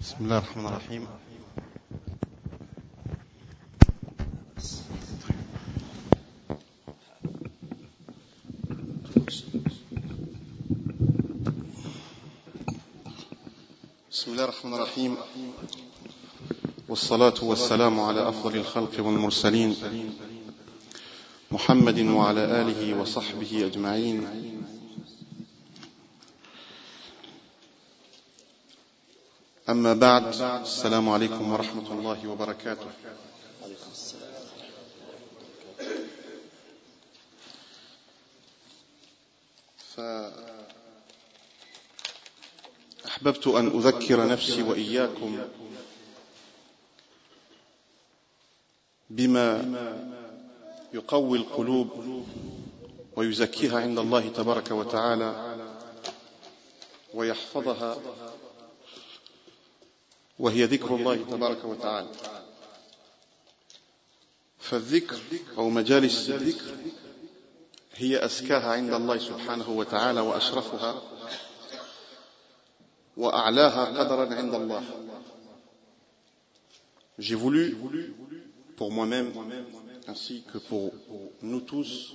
بسم الله الرحمن الرحيم. بسم الله الرحمن الرحيم. والصلاة والسلام على أفضل الخلق والمرسلين. محمد وعلى آله وصحبه أجمعين. أما بعد السلام عليكم ورحمة الله وبركاته. فأحببت أن أذكر نفسي وإياكم بما يقوي القلوب ويزكيها عند الله تبارك وتعالى ويحفظها وهي ذكر الله تبارك وتعالى. فالذكر أو مجالس الذكر هي أزكاها عند الله سبحانه وتعالى وأشرفها وأعلاها قدرا عند الله. J'ai voulu, pour moi-même, ainsi que pour nous tous,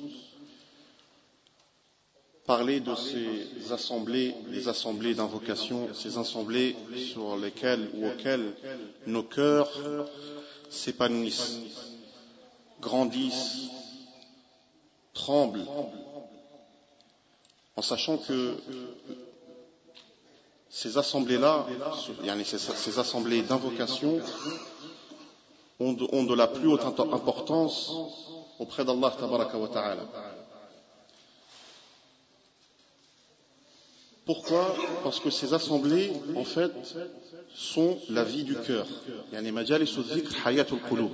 parler de ces assemblées, les assemblées d'invocation, ces assemblées sur lesquelles ou auxquelles nos cœurs s'épanouissent, grandissent, tremblent, en sachant que ces assemblées-là, ces assemblées d'invocation, ont de, la plus haute importance auprès d'Allah ta'ala. Pourquoi Parce que ces assemblées, en fait, sont la vie du cœur. يعني مجالس الذكر حياة القلوب.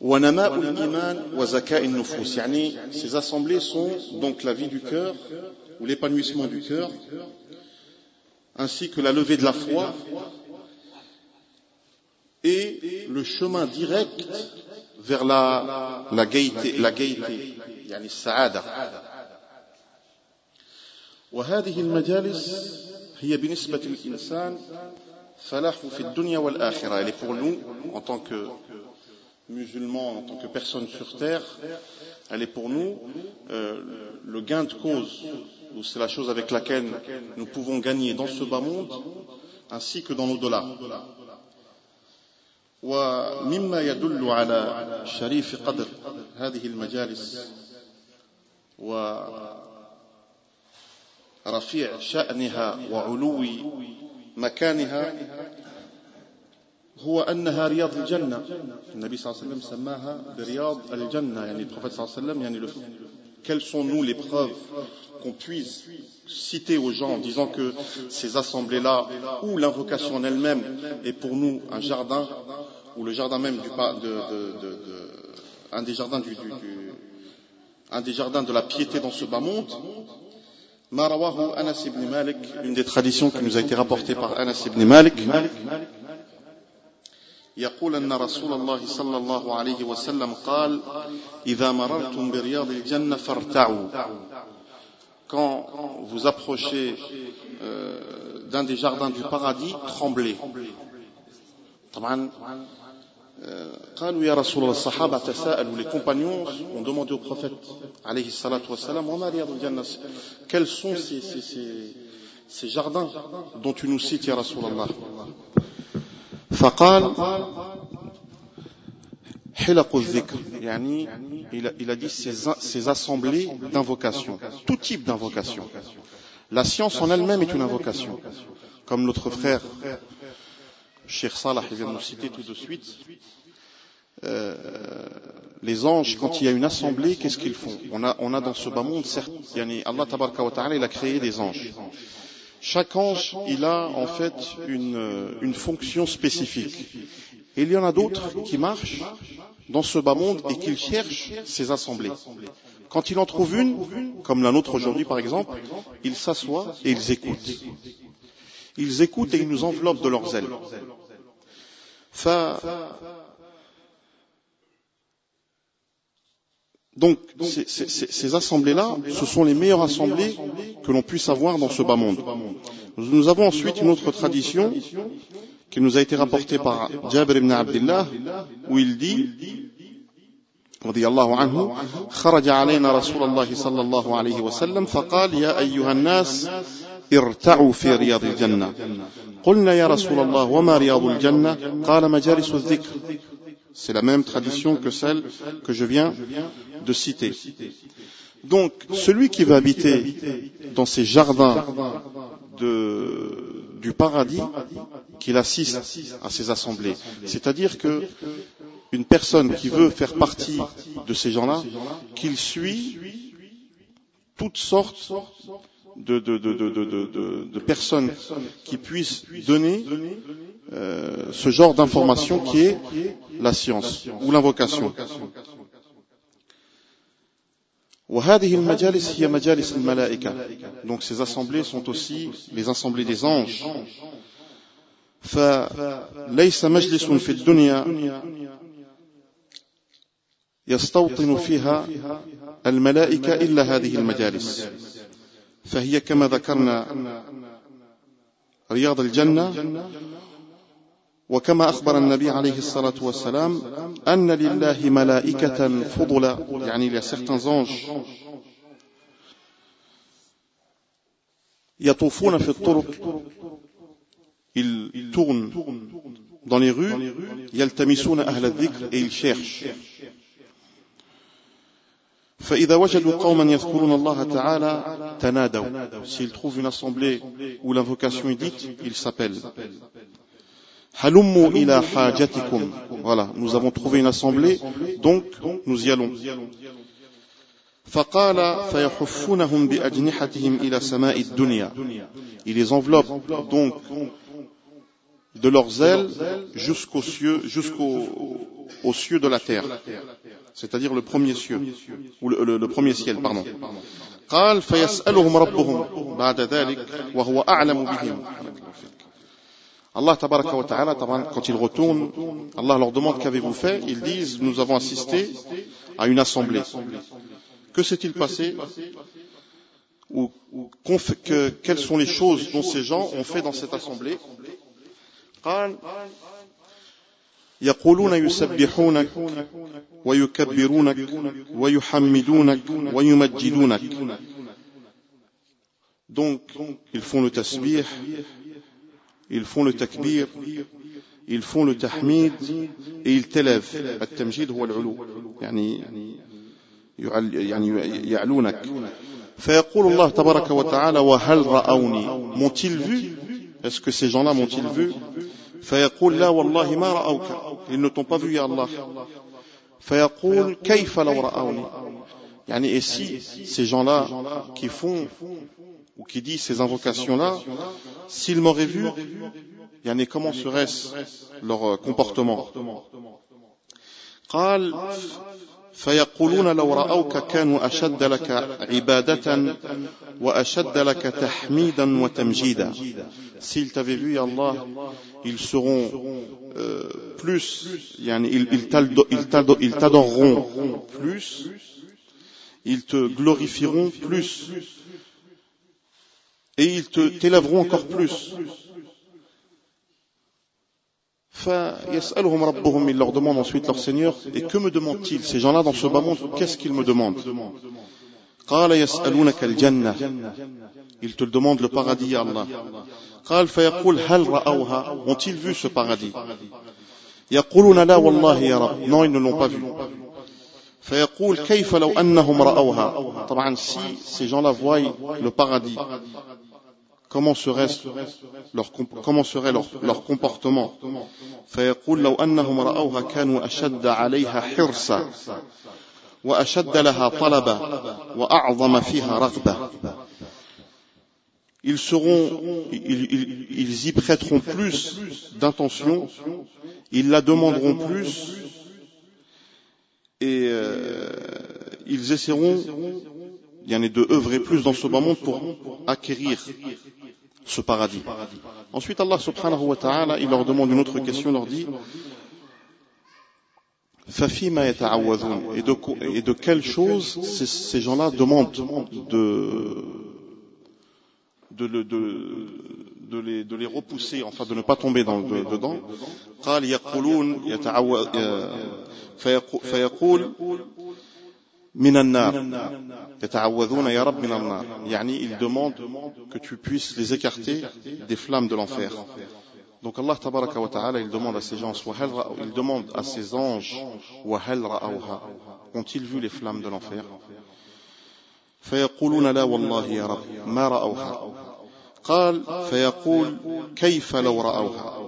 ونماء الإيمان وزكاء النفوس. يعني ces assemblées sont donc la vie du cœur ou l'épanouissement du cœur, ainsi que la levée de la foi et le chemin direct vers la, la gaieté, la gaieté, يعني السعادة. وهذه المجالس هي بالنسبة للإنسان فلاح في الدنيا والآخرة. Elle est pour nous, en tant que musulmans, en tant que personnes sur terre, elle est pour nous euh, le gain de cause, ou c'est la chose avec laquelle nous pouvons gagner dans ce bas monde, ainsi que dans l'au-delà. ومما يدل على شريف قدر هذه المجالس ورفيع شأنها وعلو مكانها هو أنها رياض الجنة النبي صلى الله عليه وسلم سماها برياض الجنة يعني البروphète صلى الله عليه وسلم يعني le, quelles sont nous les preuves qu'on puisse citer aux gens en disant que ces assemblées-là ou l'invocation en elle-même est pour nous un jardin ou le jardin même du, de, de, de, un des jardins du, du, un des jardins de la piété dans ce bas monde une des traditions qui nous a été rapportée par Anas ibn Malik يقول أن رسول الله صلى الله عليه وسلم قال إذا مررتم برياض الجنة فارتعوا quand vous approchez euh, d'un des jardins du paradis tremblez طبعا قالوا يا رسول الله الصحابة تساءلوا les compagnons ont demandé au prophète عليه الصلاة والسلام وما رياض الجنة quels sont ces, ces, ces, ces jardins dont tu nous cites يا رسول الله فقال حلق الذكر يعني il a, il a dit ces, ces assemblées d'invocation tout type d'invocation la science en elle-même est une invocation comme notre frère Cheikh Salah vient de nous citer tout de suite euh, les anges, quand il y a une assemblée, qu'est-ce qu'ils font? On a, dans ce bas monde, certes, Allah wa ta'ala, il a créé des anges. Chaque ange, il a en fait une, fonction spécifique. Il y en a d'autres qui marchent dans ce bas monde et qui cherchent ces assemblées. Quand il en trouve une, comme la nôtre aujourd'hui par exemple, ils s'assoient et ils écoutent. Ils écoutent et ils nous enveloppent de leurs ailes. Donc, ces, ces, ces assemblées-là, ce sont les meilleures assemblées que que l'on puisse avoir dans ce bas monde. Nous avons ensuite une autre tradition qui nous a été rapportée par Jabir ibn Abdullah où il dit رضي الله عنه خرج علينا رسول الله صلى الله عليه وسلم فقال يا أيها الناس ارتعوا في رياض الجنة قلنا يا رسول الله وما رياض الجنة قال مجالس الذكر C'est la même tradition que celle que je viens de citer. Donc, celui qui va habiter dans ces jardins de, du paradis, qu'il assiste à ces assemblées. C'est-à-dire que une personne qui veut faire partie de ces gens-là, qu'il suit toutes sortes de, de, de, personnes qui puissent donner euh, ce genre d'information qui est la science ou l'invocation. Donc ces assemblées sont aussi les assemblées des anges. فليس مجلس في الدنيا يستوطن فيها الملائكة إلا هذه المجالس فهي كما ذكرنا رياض الجنة وكما أخبر النبي عليه الصلاة والسلام أن لله ملائكة فضلا يعني il y يطوفون في الطرق ils tournent dans les rues يلتمسون أهل الذكر et ils cherchent. فإذا وجدوا قوما يذكرون الله تعالى تنادوا s'ils trouvent une assemblée où l'invocation est dite ils s'appellent Halummu ila hajatikum. Voilà, nous avons trouvé une assemblée, donc nous y allons. فقال فيحفونهم بأجنحتهم إلى سماء الدنيا. Il les enveloppe donc de leurs ailes jusqu'aux cieux, jusqu'aux cieux de la terre, c'est-à-dire le premier cieux ou le, le, le premier ciel, pardon. قال فيسألهم ربهم بعد ذلك وهو أعلم بهم Allah tabaraka wa ta'ala, quand ils retournent, Allah leur demande qu'avez-vous fait Ils disent, nous avons assisté à une assemblée. Que s'est-il passé ou que, quelles sont les choses dont ces gens ont fait dans cette assemblée يقولون يسبحونك ويكبرونك ويحمدونك ويمجدونك. Donc, ils font le tasbih, ils font le takbir, ils font le tahmid et ils t'élèvent. التمجيد هو العلو يعني يعني يعلونك فيقول الله تبارك وتعالى وهل رأوني m'ont-ils vu Est-ce que ces gens-là m'ont-ils vu Ils ne t'ont pas vu, Ya Allah. Et si ces gens-là qui font ou qui disent ces invocations-là, s'ils m'auraient vu, comment serait-ce leur euh, comportement فيقولون لو رأوك كانوا أشد لك عبادة وأشد لك تحميدا وتمجيدا S'ils t'avaient vu, ya Allah, ils seront euh, plus, yani, ils, ils t'adoreront plus, ils te glorifieront plus, et ils t'élèveront encore plus. Ils leur demandent ensuite leur Seigneur, et que me demandent-ils Ces gens-là dans ce bas monde, qu'est-ce qu'ils me demandent Ils te demandent le paradis, Allah. Ont-ils vu ce paradis Non, ils ne l'ont pas vu. فيقول كيف لو أنهم رأوها طبعا si ces gens-là voient le paradis comment serait leur, comment serait leur, leur comportement فيقول لو أنهم رأوها كانوا أشد عليها حرصا وأشد لها طلبا وأعظم فيها رغبة ils seront, ils, ils, ils y prêteront plus d'intention, ils la demanderont plus, et euh, ils essaieront, il y en a de œuvrer plus dans ce bas monde pour acquérir ce paradis. Ensuite, Allah subhanahu wa ta'ala, il leur demande une autre question, il leur dit et de, et de quelles choses ces, ces gens-là demandent de, de, de, de, les, de les repousser, enfin de ne pas tomber dans, dedans. قال يقولون فيقول من النار يتعوذون يا رب من النار يعني ils demandent que tu puisses les écarter des flammes de l'enfer donc Allah tabaraka wa ta'ala il demande à ces gens il demande à ces anges وهل رأوها ont-ils vu les flammes de l'enfer فيقولون لا والله يا رب ما رأوها قال فيقول كيف لو رأوها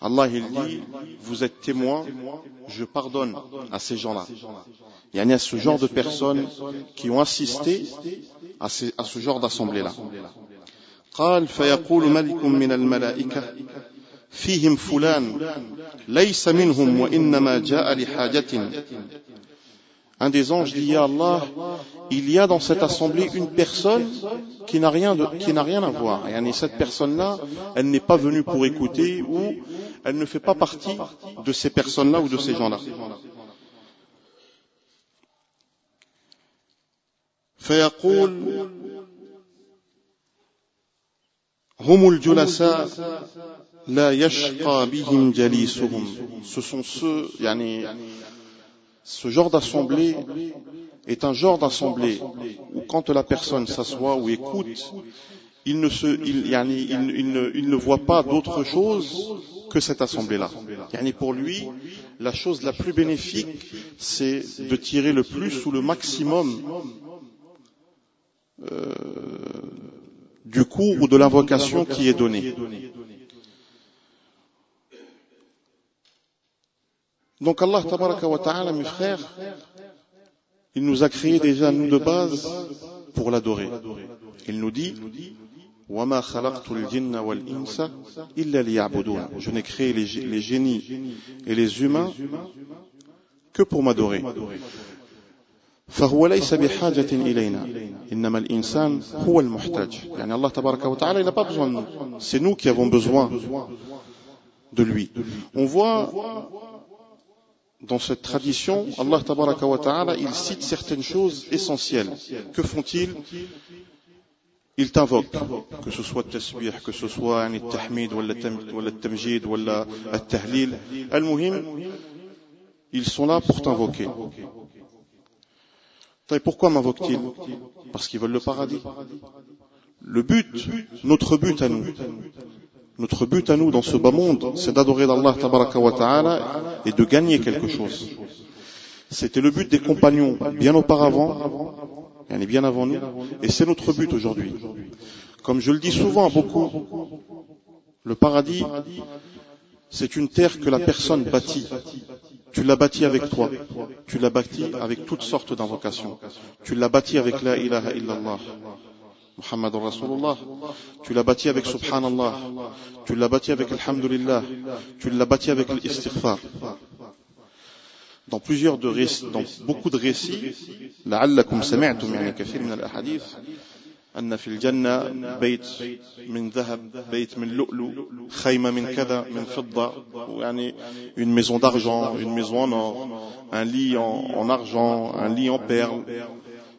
Allah il dit, vous êtes témoins, je pardonne à ces gens-là. Il y a ce genre de personnes qui ont assisté à, ce genre d'assemblée-là. قال فيقول ملك من الملائكة فيهم فلان ليس منهم وإنما جاء لحاجة un des anges dit Ya Allah, il y a dans cette assemblée une personne qui n'a rien, qui n'a rien à voir. Et cette personne-là, elle n'est pas venue pour écouter ou elle ne fait pas partie de ces personnes-là ou de ces gens-là. ce sont ceux ce genre d'assemblée est un genre d'assemblée où quand la personne s'assoit ou écoute, il ne, voit pas d'autre chose que cette assemblée-là. Pour lui, la chose la plus bénéfique, c'est de tirer le plus ou le maximum euh, du cours ou de l'invocation qui est donnée. Donc Allah wa ta'ala, mes frères, il nous a créés déjà, nous de base, pour l'adorer. Il nous dit, Je n'ai créé les, les génies et les humains que pour m'adorer. فهو ليس بحاجة إلينا إنما الإنسان هو المحتاج يعني الله تبارك وتعالى il n'a pas besoin de nous c'est nous qui avons besoin de lui on voit dans cette tradition, Allah tabaraka wa ta'ala, il cite certaines choses essentielles. Que font-ils Ils t'invoquent, que ce soit tasbih, que ce soit un tahmid, ou le tamjid, ou le tahlil. Al-muhim, ils sont là pour t'invoquer. Et pourquoi m'invoquent-ils? Parce qu'ils veulent le paradis. Le but, notre but à nous, notre but à nous dans ce bas monde, c'est d'adorer Allah ta'ala et de gagner quelque chose. C'était le but des compagnons bien auparavant, et bien avant nous, et c'est notre but aujourd'hui. Comme je le dis souvent à beaucoup, le paradis, c'est une terre que la personne bâtit. Tu l'as bâti avec toi. Tu l'as bâti avec toutes sortes d'invocations. Tu l'as bâti avec la ilaha illallah. Muhammad Rasulullah. Tu l'as bâti avec Subhanallah. Tu l'as bâti avec Alhamdulillah. Tu l'as bâti avec l'istighfar Dans plusieurs de récits, dans beaucoup de récits, لعلكم سمعتم يعني كثير من الأحاديث أن في الجنة بيت من ذهب بيت من لؤلؤ خيمة من كذا من فضة يعني une maison d'argent une maison en or un lit en, en argent un lit en perles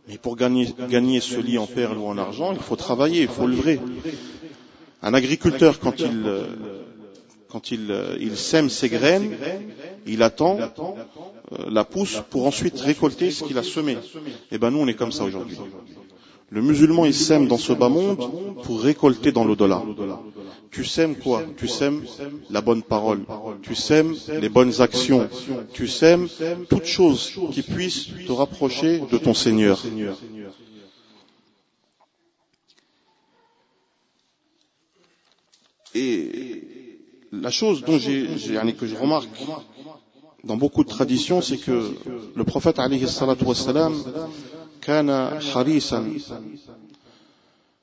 Mais pour gagner, gagner ce lit en perles ou en argent, il faut travailler, il faut lever. Un agriculteur, quand il, euh, quand il, euh, il sème ses graines, il attend euh, la pousse pour ensuite récolter ce qu'il a semé. Eh ben nous, on est comme ça aujourd'hui. Le musulman, il sème dans ce bas monde pour récolter dans l'au-delà. Tu sèmes quoi Tu sèmes la bonne parole. Tu sèmes les bonnes actions. Tu sèmes toutes choses qui puissent te rapprocher de ton Seigneur. Et la chose dont j'ai, que je remarque dans beaucoup de traditions, c'est que le prophète alayhi salatu wassalam, كان حريصا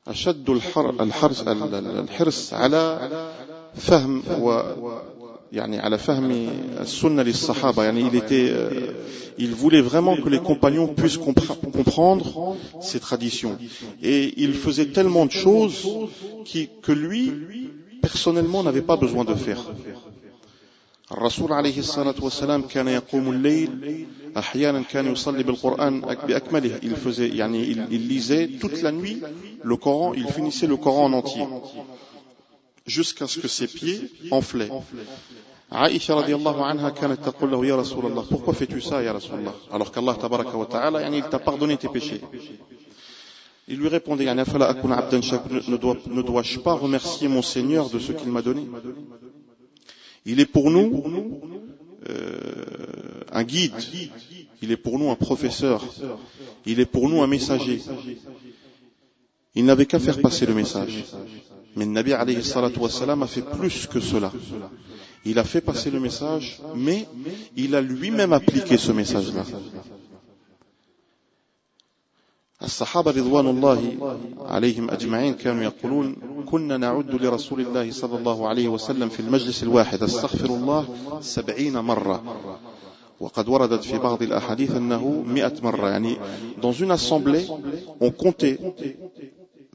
أشد الحرص, الحرص على فهم يعني على فهم السنة للصحابة يعني il était euh, il voulait vraiment que les compagnons puissent comprendre ces traditions et il faisait tellement de choses qui, que lui personnellement n'avait pas besoin de faire الرسول عليه الصلاة والسلام كان يقوم الليل أحيانا كان يصلي بالقرآن بأكمله il faisait يعني il, il lisait toute la nuit le Coran il finissait le Coran en entier jusqu'à ce que ses pieds enflaient Aïcha radiallahu anha kanat taqul lahu ya Rasulallah pourquoi fais-tu ça ya Rasulallah alors qu'Allah tabaraka wa ta'ala yani, il t'a pardonné tes péchés il lui répondait ne dois-je pas remercier mon Seigneur de ce qu'il m'a donné? Il est pour nous euh, un guide, il est pour nous un professeur, il est pour nous un messager. Il n'avait qu'à faire passer le message. Mais le Nabi alayhi a fait plus que cela. Il a fait passer le message, mais il a lui-même appliqué ce message-là. الصحابة رضوان الله عليهم أجمعين كانوا يقولون كنا نعد لرسول الله صلى الله عليه وسلم في المجلس الواحد أستغفر الله سبعين مرة. وقد وردت في بعض الأحاديث أنه مئة مرة يعني dans une assemblée on comptait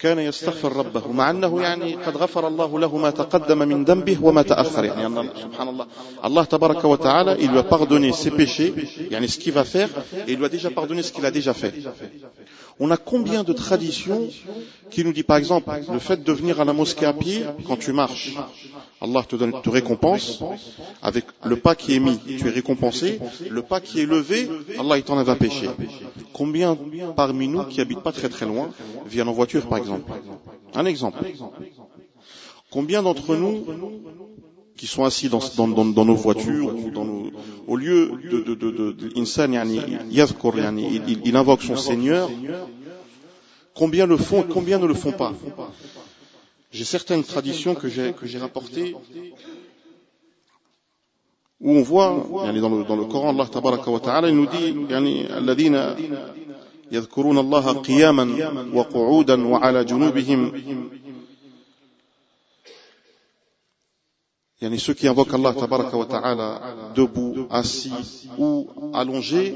كان يستغفر ربه مع أنه يعني قد غفر الله له ما تقدم من ذنبه وما تأخر يعني سبحان الله. الله تبارك وتعالى il lui a pardonné ses péchés. يعني ce qu'il va faire et il lui a déjà pardonné ce qu'il a déjà fait. On a combien de traditions qui nous dit par exemple le fait de venir à la mosquée à pied quand tu marches Allah te, récompense avec le pas qui est mis, tu es récompensé, le pas qui est levé, Allah il t'enlève un péché. Combien parmi nous qui habitent pas très très loin viennent en voiture par exemple? Un exemple. Combien d'entre nous qui sont assis dans, nos voitures ou dans nos, au lieu de, de, de, il invoque son Seigneur, combien le font et combien ne le font pas j'ai certaines traditions que j'ai, que j'ai rapportées où on voit, yani dans, le, dans le Coran, Allah tabaraka wa ta'ala, il nous dit, yani, الذين يذكرون الله قياما وقعودا وعلى جنوبهم Yani ceux qui invoquent Allah tabaraka wa ta'ala debout, assis ou allongés,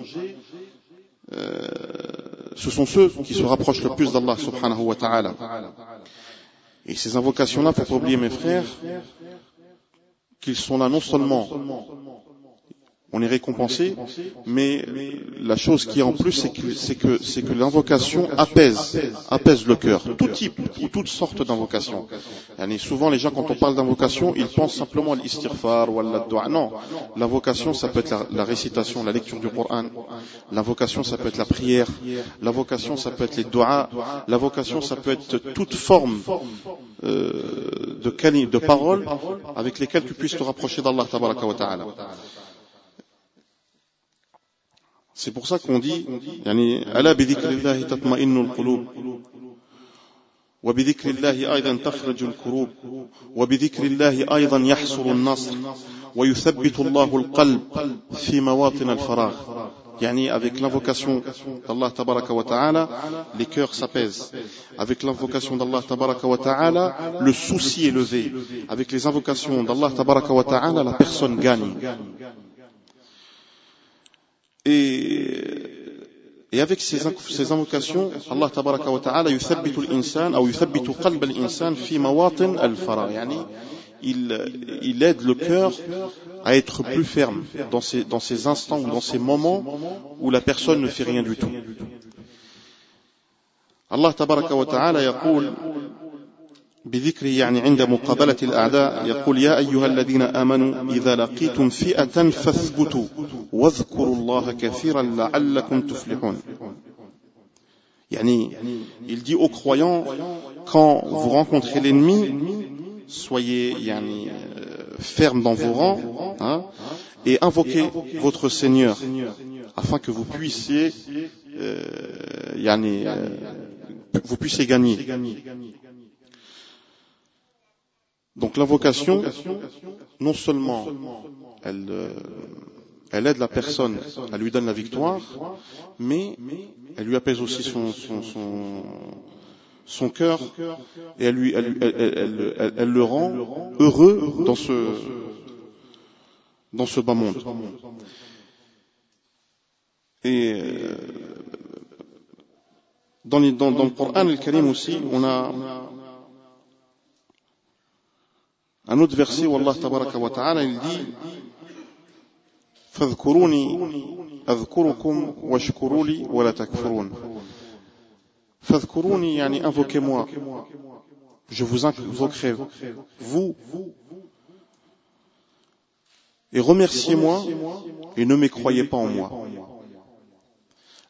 euh, ce sont ceux qui se rapprochent le plus d'Allah subhanahu wa ta'ala. Et ces invocations-là, faut pas oublier mes frères, qu'ils sont là non seulement on est récompensé, mais la chose qui est en plus, c'est que, c'est que, l'invocation apaise, apaise le cœur. Tout type ou toutes sortes d'invocations. souvent, les gens, quand on parle d'invocation, ils pensent simplement à l'istighfar ou à la Non. L'invocation, ça peut être la, récitation, la lecture du Coran. L'invocation, ça peut être la prière. L'invocation, ça peut être les doigts. L'invocation, ça peut être toute forme euh, de, de paroles avec lesquelles tu puisses te rapprocher d'Allah. C'est pour ça qu'on dit يعني ألا بذكر الله تطمئن وبذكر الله أيضا تخرج الكروب وبذكر الله أيضا يحصل النصر ويثبت الله القلب في مواطن الفراغ يعني avec l'invocation d'Allah tabaraka wa ta'ala les cœurs s'apaisent avec l'invocation d'Allah tabaraka wa ta'ala le souci est levé avec les invocations d'Allah tabaraka wa ta'ala la personne gagne Et, et avec ces, ces invocations, Allah tabaraka wa ta'ala يثبت الإنسان أو يثبت قلب الإنسان في مواطن الفراغ يعني il, il aide le cœur à être plus ferme dans ces, dans ces instants ou dans ces moments où la personne ne fait rien du tout. Allah tabaraka wa ta'ala يقول بذكره يعني عند مقابلة الأعداء يقول يا أيها الذين آمنوا إذا لقيتم فئة فاثبتوا واذكروا الله كثيرا لعلكم تفلحون يعني il dit aux croyants quand vous rencontrez l'ennemi soyez yani, ferme dans vos rangs hein, et invoquez votre Seigneur afin que vous puissiez euh, yani, euh, vous puissiez gagner Donc l'invocation, non seulement elle, euh, elle aide la personne, elle lui donne la victoire, mais elle lui apaise aussi son, son, son, son cœur et elle, lui, elle, elle, elle, elle, le rend heureux dans ce, dans ce bas monde. Et euh, dans, les, dans, dans le Coran le Karim aussi, on a un autre verset où Allah tabaraka wa ta'ala il dit فاذكروني أذكركم واشكروا لي ولا تكفرون فاذكروني يعني invoquez-moi je vous invoquerai vous et remerciez-moi et ne mécroyez pas en moi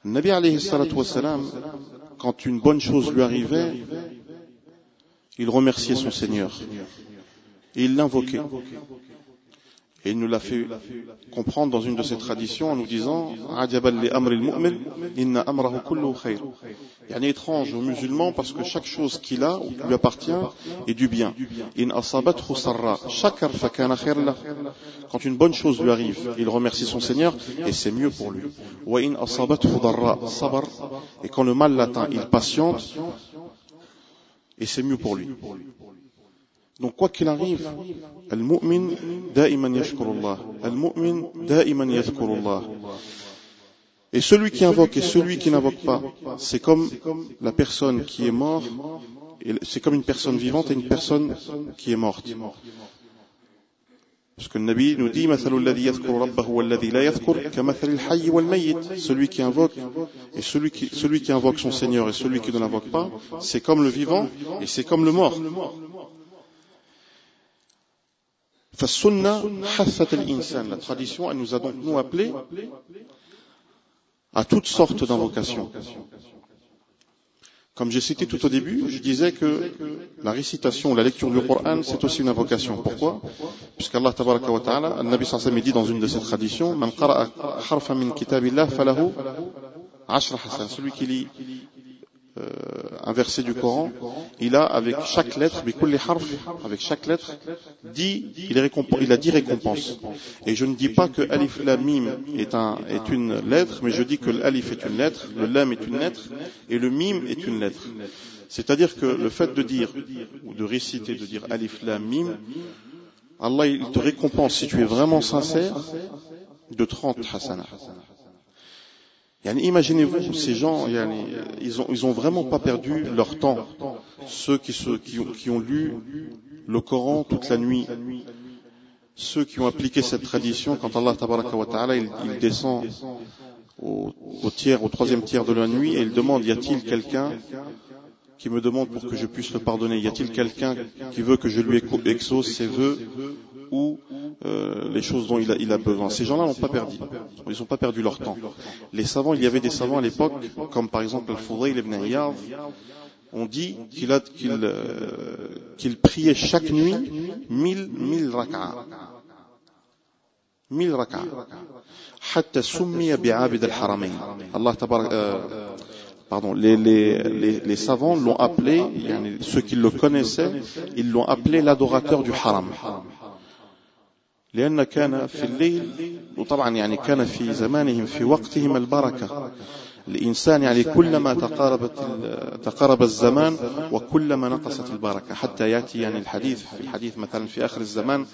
Nabi alayhi salatu wassalam, quand une bonne chose lui arrivait, il remerciait son Seigneur. Et il l'invoquait. Et il nous l'a fait comprendre dans une de ses traditions en nous disant Il est étrange aux musulmans parce que chaque chose qu'il a lui appartient est du bien. Quand une bonne chose lui arrive, il remercie son Seigneur et c'est mieux pour lui. Et quand le mal l'atteint, il patiente et c'est mieux pour lui. Donc quoi qu'il arrive, al-mu'min da'iman yashkurullah. Al-mu'min da'iman yadhkurullah. Et celui qui invoque et celui qui n'invoque pas, c'est comme la personne qui est morte, c'est comme une personne vivante et une personne qui est morte. Parce que le Nabi nous dit celui qui invoque et celui qui, celui qui invoque son Seigneur et celui qui ne l'invoque pas, c'est comme le vivant et c'est comme le mort. La tradition, elle nous a donc nous appelés à toutes sortes d'invocations. Comme j'ai cité tout au début, je disais que la récitation, la lecture du Coran, c'est aussi une invocation. Pourquoi? Puisqu'Allah tabaraka wa ta'ala, Nabi sallallahu dit dans une de ses traditions, Man harfa min ashra. Celui qui lit euh, un verset du Coran, il a avec chaque lettre, avec chaque lettre, dit, il, a dit récompense. Et je ne dis pas que alif lam mim est, un, est une lettre, mais je dis que l'alif est une lettre, le lam est une lettre, et le mim est une lettre. C'est-à-dire que le fait de dire, ou de réciter, de dire alif lam mim, Allah il te récompense si tu es vraiment sincère de 30 hasanah. Imaginez-vous, ces gens, ils ont, ils ont vraiment pas perdu leur temps. Ceux qui, ont, lu le Coran toute la nuit, ceux qui ont appliqué cette tradition, quand Allah wa ta'ala, il, il descend au, au, tiers, au troisième tiers de la nuit et il demande, y a-t-il quelqu'un qui me demande pour que je puisse le pardonner? Y a-t-il quelqu'un qui veut que je lui exauce ses vœux ou euh, les choses dont il a, il a besoin. Ces gens-là n'ont pas perdu. Ils n'ont pas perdu leur temps. Les savants, il y avait des savants à l'époque, comme par exemple Al-Fudayl ibn Ayyad, on dit qu'il a, qu'il, euh, qu'il priait chaque nuit mille 1000 raka'a. 1000 raka'a. Hatta summiya bi'abid al-haramayn. Allah tabarak, euh, pardon, les, les, les, les, savants l'ont appelé, ceux qui le connaissaient, ils l'ont appelé l'adorateur du haram. لأن كان في الليل وطبعا يعني كان في زمانهم في وقتهم البركة. الإنسان يعني كلما تقاربت تقارب الزمان وكلما نقصت البركة. حتى يأتي يعني الحديث في الحديث مثلا في آخر الزمان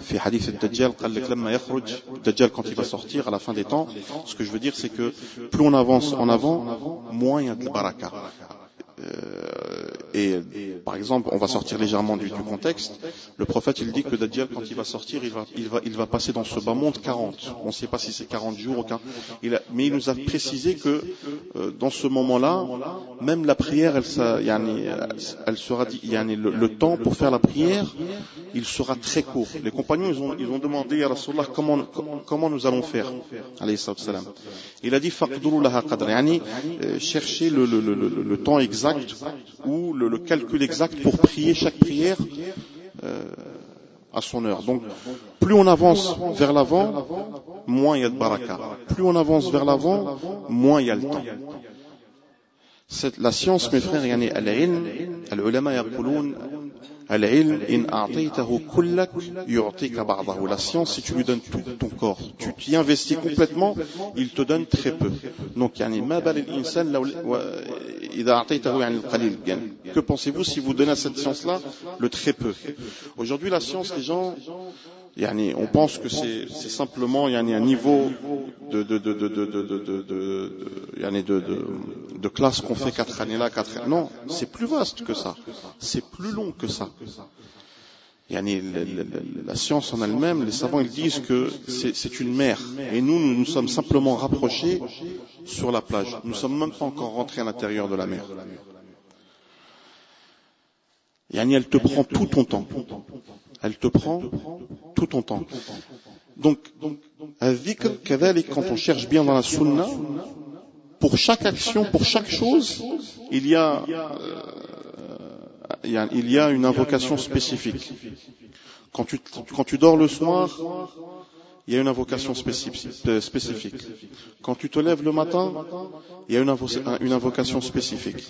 في حديث الدجال قال لك لما يخرج الدجال quand il va sortir à la fin des temps ce que je veux dire c'est que plus on avance en avant moins il y a de baraka et par exemple, on va sortir légèrement du, contexte. Le prophète, il dit que Dajjal, quand il va sortir, il va, passer dans ce bas monde 40. On ne sait pas si c'est 40 jours. Il a, mais il nous a précisé que euh, dans ce moment-là, même la prière, elle, ça, sera le, temps pour faire la prière, il sera très court. Les compagnons, ils ont, demandé à Rasulallah comment, comment nous allons faire. Il a dit, euh, chercher le temps exact ou le, le, calcul exact pour prier chaque prière euh, à son heure. Donc, plus on avance vers l'avant, moins il y a de baraka. Plus on avance vers l'avant, moins il y a le temps. Cette, la science, mes frères, yani yaqulun, La science, si tu lui donnes tout ton corps, tu t'y investis complètement, il te donne très peu. Donc, que pensez-vous si vous donnez à cette science-là le très peu Aujourd'hui, la science, les gens, on pense que c'est simplement un niveau de, de, de, de classe qu'on fait quatre années là, quatre années. Non, c'est plus vaste que ça. C'est plus long que ça. La science en elle-même, les savants ils disent que c'est une mer. Et nous, nous nous sommes simplement rapprochés sur la plage. Nous ne sommes même pas encore rentrés à l'intérieur de la mer. Yani elle te prend tout ton temps. Elle te prend tout ton temps. Donc, quand on cherche bien dans la sunna, pour chaque action, pour chaque chose, il y a, euh, une invocation spécifique. Quand tu, dors le soir, il y a une invocation spécifique. Quand tu te lèves le matin, il y a une, invocation spécifique.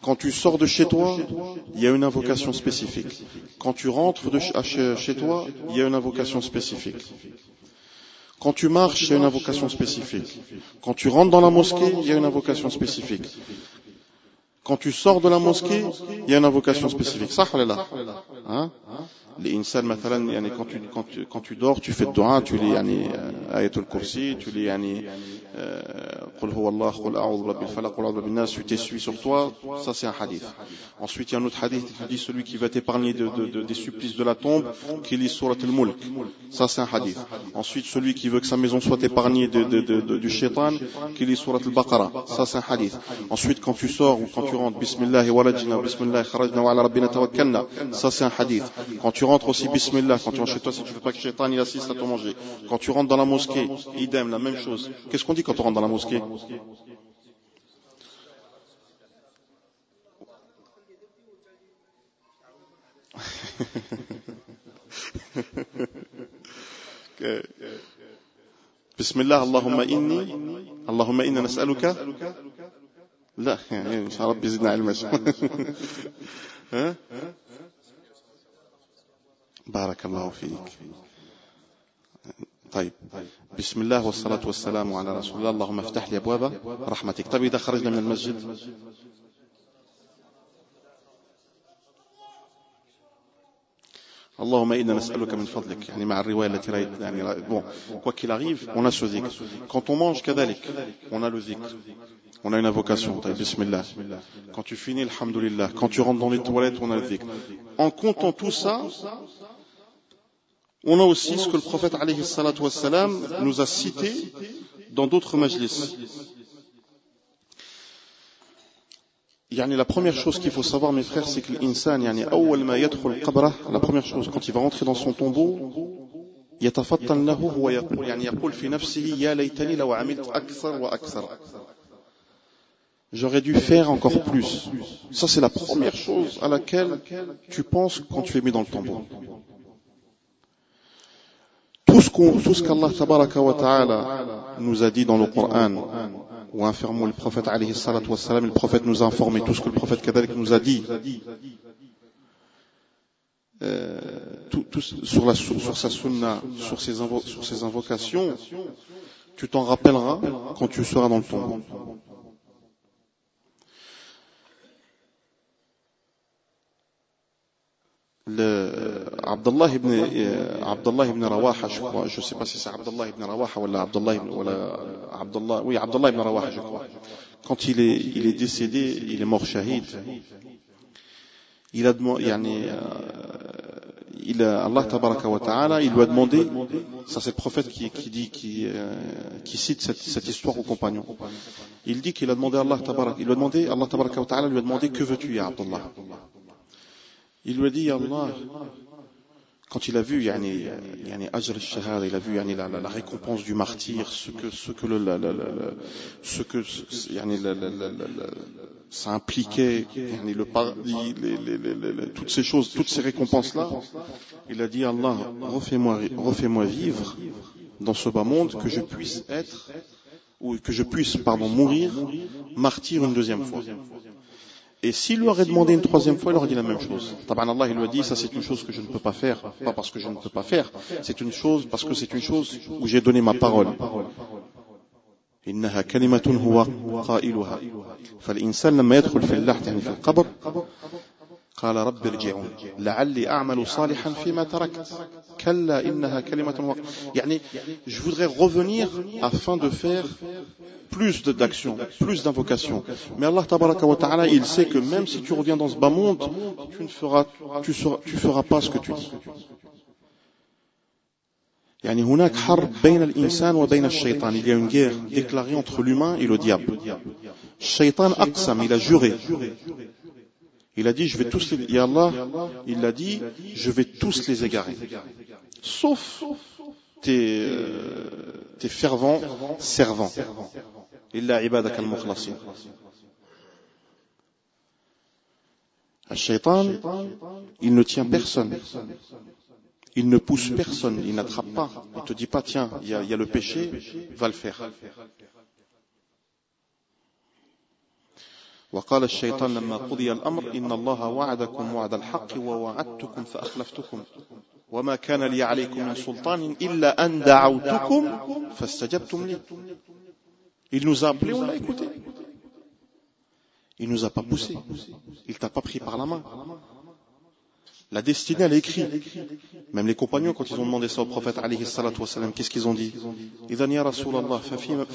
Quand tu sors de chez toi, il y a une invocation spécifique. Quand tu rentres chez toi, il y a une invocation spécifique. Quand tu marches, il y a une invocation spécifique. Quand tu rentres dans la mosquée, il y a une invocation spécifique. Quand tu sors de la mosquée, il y a une invocation spécifique. Ça, hein? الانسان مثلا يعني quand tu, quand, tu, quand tu dors tu fais dua tu lis يعني آية الكرسي tu lis يعني قل هو الله قل أعوذ برب الفلق قل أعوذ برب الناس tu t'essuies sur toi ça c'est un hadith ensuite il y a un autre hadith qui dit celui qui va t'épargner de, de, de, des supplices de la tombe qui lit surat al-mulk ça c'est un hadith ensuite celui qui veut que sa maison soit épargnée de, de, de, du shaitan qui lit surat al-baqara ça c'est un hadith ensuite quand tu sors ou quand tu rentres bismillah wa rajna bismillah kharajna wa ala rabbina tawakkalna ça c'est un hadith quand tu tu rentres aussi bismillah quand tu rentres chez toi si tu veux pas que Shaitan il assiste à ton manger. Quand tu rentres dans la mosquée, idem, la même chose. Qu'est-ce qu'on dit quand on rentre dans la mosquée Bismillah, Allahumma inni, Allahumma inna nas'aluka. لا يعني ربي زدنا علما ها بارك الله فيك طيب بسم الله والصلاة والسلام على رسول الله اللهم افتح لي أبواب رحمتك طيب إذا خرجنا من المسجد اللهم إنا نسألك من فضلك يعني مع الرواية التي رأيت يعني bon quoi qu'il arrive on a ce dhikr quand on mange كذلك on a le dhikr on a une invocation bismillah quand tu finis alhamdulillah quand tu rentres dans les toilettes on a le dhikr en comptant tout ça On a aussi ce que le prophète alayhi wassalam, nous a cité dans d'autres majlis. Yani la première chose qu'il faut savoir, mes frères, c'est que l'insan, yani la première chose, quand il va rentrer dans son tombeau, يتفطن له ويقول يعني يقول في نفسه يا ليتني لو عملت أكثر وأكثر J'aurais dû faire encore plus. Ça, c'est la première chose à laquelle tu penses quand tu es mis dans le tombeau tout ce qu'Allah tabaraka wa ta'ala nous a dit dans le Coran, ou infirmons le prophète alayhi salatu wa salam, le prophète nous a informé, tout ce que le prophète Kadalik nous a dit, euh, tout, tout, sur, la, sur sa sunna, sur ses, sur ses invocations, tu t'en rappelleras quand tu seras dans le tombeau. Le Abdullah ibn euh, Abdullah ibn Rawaha je crois. Je sais pas si c'est Abdullah ibn Rawaha ou Abdullah ibn ou Abdullah oui Abdullah ibn Rawaha je crois. Quand il est il est décédé il est mort shahid. Il a demandé euh, il a, Allah tabaraka wa ta'ala il lui a demandé ça c'est le prophète qui, qui dit qui, euh, qui cite cette, cette histoire aux compagnons il dit qu'il a demandé à Allah tabaraka il lui a demandé Allah tabaraka wa ta'ala lui a demandé que veux-tu ya Abdullah? Il lui a dit, Allah, quand il a vu yani, yani, Ajr al il a vu yani, la, la, la, récompense du martyr, ce que, ce que, ce que ça impliquait, yani, le paradis, toutes ces choses, toutes ces récompenses-là, il a dit, Allah, refais-moi refais -moi vivre dans ce bas monde, que je puisse être, ou que je puisse, pardon, mourir, martyr une deuxième fois. Et s'il lui aurait demandé une troisième fois, il aurait dit la même chose. Taban Allah, il lui a dit, ça c'est une chose que je ne peux pas faire, pas parce que je ne peux pas faire, c'est une chose, parce que c'est une chose où j'ai donné ma parole. إنها كلمة هو قائلها فالإنسان لما يدخل في اللحد يعني في القبر قال رب ارجعون لعلي أعمل صالحا فيما تركت كلا إنها كلمة يعني je voudrais revenir afin de faire plus d'actions, plus d'invocations. Mais Allah tabaraka wa ta'ala, il sait que même si tu reviens dans ce bas monde, tu ne feras, tu feras, tu feras pas ce que tu dis. يعني هناك حرب بين الإنسان وبين الشيطان. Il y a une guerre déclarée entre l'humain et le diable. الشيطان أقسم, il a juré. Il a dit, je vais tous les, il égarer. Sauf tes, euh, fervents servants. Al il ne tient personne. Il ne pousse personne, il n'attrape pas. Il ne te dit pas, tiens, il y a le péché, va le faire. وقال الشيطان لما قضي الأمر إن الله وعدكم وعد الحق ووعدتكم فأخلفتكم وما كان لي عليكم من سلطان إلا أن دعوتكم فاستجبتم لي Il nous a appelés, on l'a écouté. Il nous a pas poussé. Il t'a pas pris par la main. La destinée, elle est écrite. Même les compagnons, quand ils ont demandé ça au prophète, qu'est-ce qu'ils ont dit إذن يا رسول الله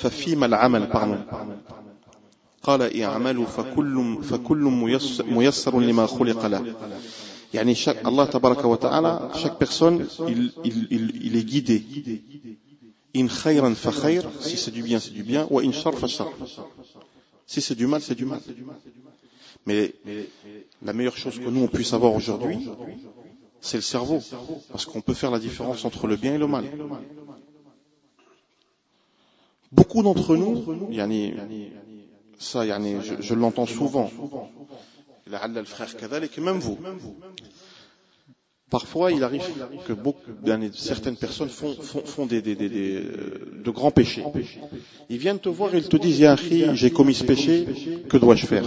ففيما العمل pardon قال اعملوا فكل فكل ميسر لما خلق له يعني chaque Allah tabaraka wa ta'ala chaque personne il, il, il, il est guidé In khayran fa khayr, si c'est du bien, c'est du bien, ou in shar fa shar. Si c'est du mal, c'est du mal. Mais la meilleure chose que nous on puisse avoir aujourd'hui, c'est le cerveau, parce qu'on peut faire la différence entre le bien et le mal. Beaucoup d'entre nous, yani, ça, yani, je, je l'entends souvent, le frère et même vous, Parfois, il arrive que beaucoup, certaines personnes font, font, font des, des, des, euh, de grands péchés. Ils viennent te voir et ils te disent, Yahri, j'ai commis ce péché, que dois-je faire?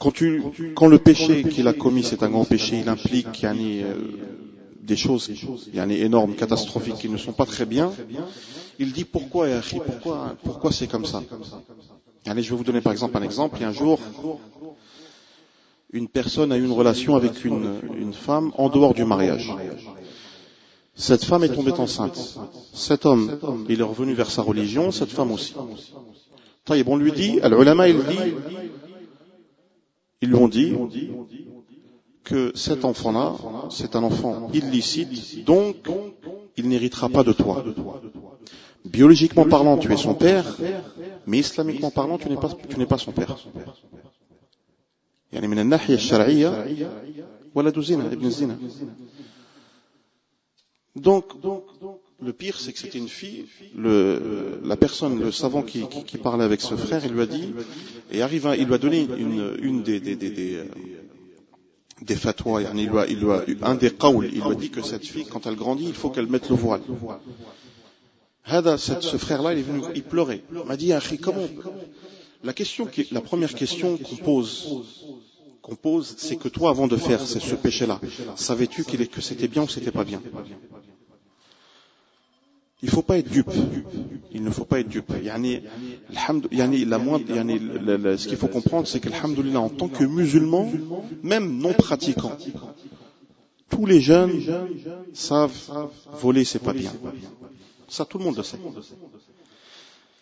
Quand, tu, quand le péché qu'il a commis, c'est un grand péché, il implique yani, euh, des choses yani, énormes, catastrophiques, qui ne sont pas très bien, il dit, pourquoi pourquoi, pourquoi c'est comme ça? Allez, je vais vous donner par exemple un exemple. Il y a un jour, une personne a eu une relation avec une, une femme en dehors du mariage. Cette femme est tombée enceinte. Cet homme, il est revenu vers sa religion, cette femme aussi. Taïb, on lui dit, al-ulama, il dit, ils lui ont dit que cet enfant-là, c'est un enfant illicite, donc il n'héritera pas de toi. Biologiquement parlant, tu es son père, mais islamiquement parlant, tu n'es pas, tu n'es pas son père. يعني من الناحية الشرعية ولد زنا ابن الزنا donc le pire c'est que c'était une fille le, la personne le savant qui, qui, qui, parlait avec ce frère il lui a dit et arrive il lui a donné une, une des, des, des, des des fatwas, il lui a, un des qawls, il lui a dit que cette fille, quand elle grandit, il faut qu'elle mette le voile. Hada, ce frère-là, il est venu, il pleurait. Il m'a dit, comment, la question, la première question qu'on pose, qu'on pose, c'est que toi, avant de faire ce péché-là, savais-tu que c'était bien ou c'était pas bien? Il ne faut pas être dupe. Il ne faut pas être dupe. La moindre, ce qu'il faut comprendre, c'est qu'Alhamdulillah, en tant que musulman, même non pratiquant, tous les jeunes savent voler, c'est pas bien. Ça, tout le monde le sait.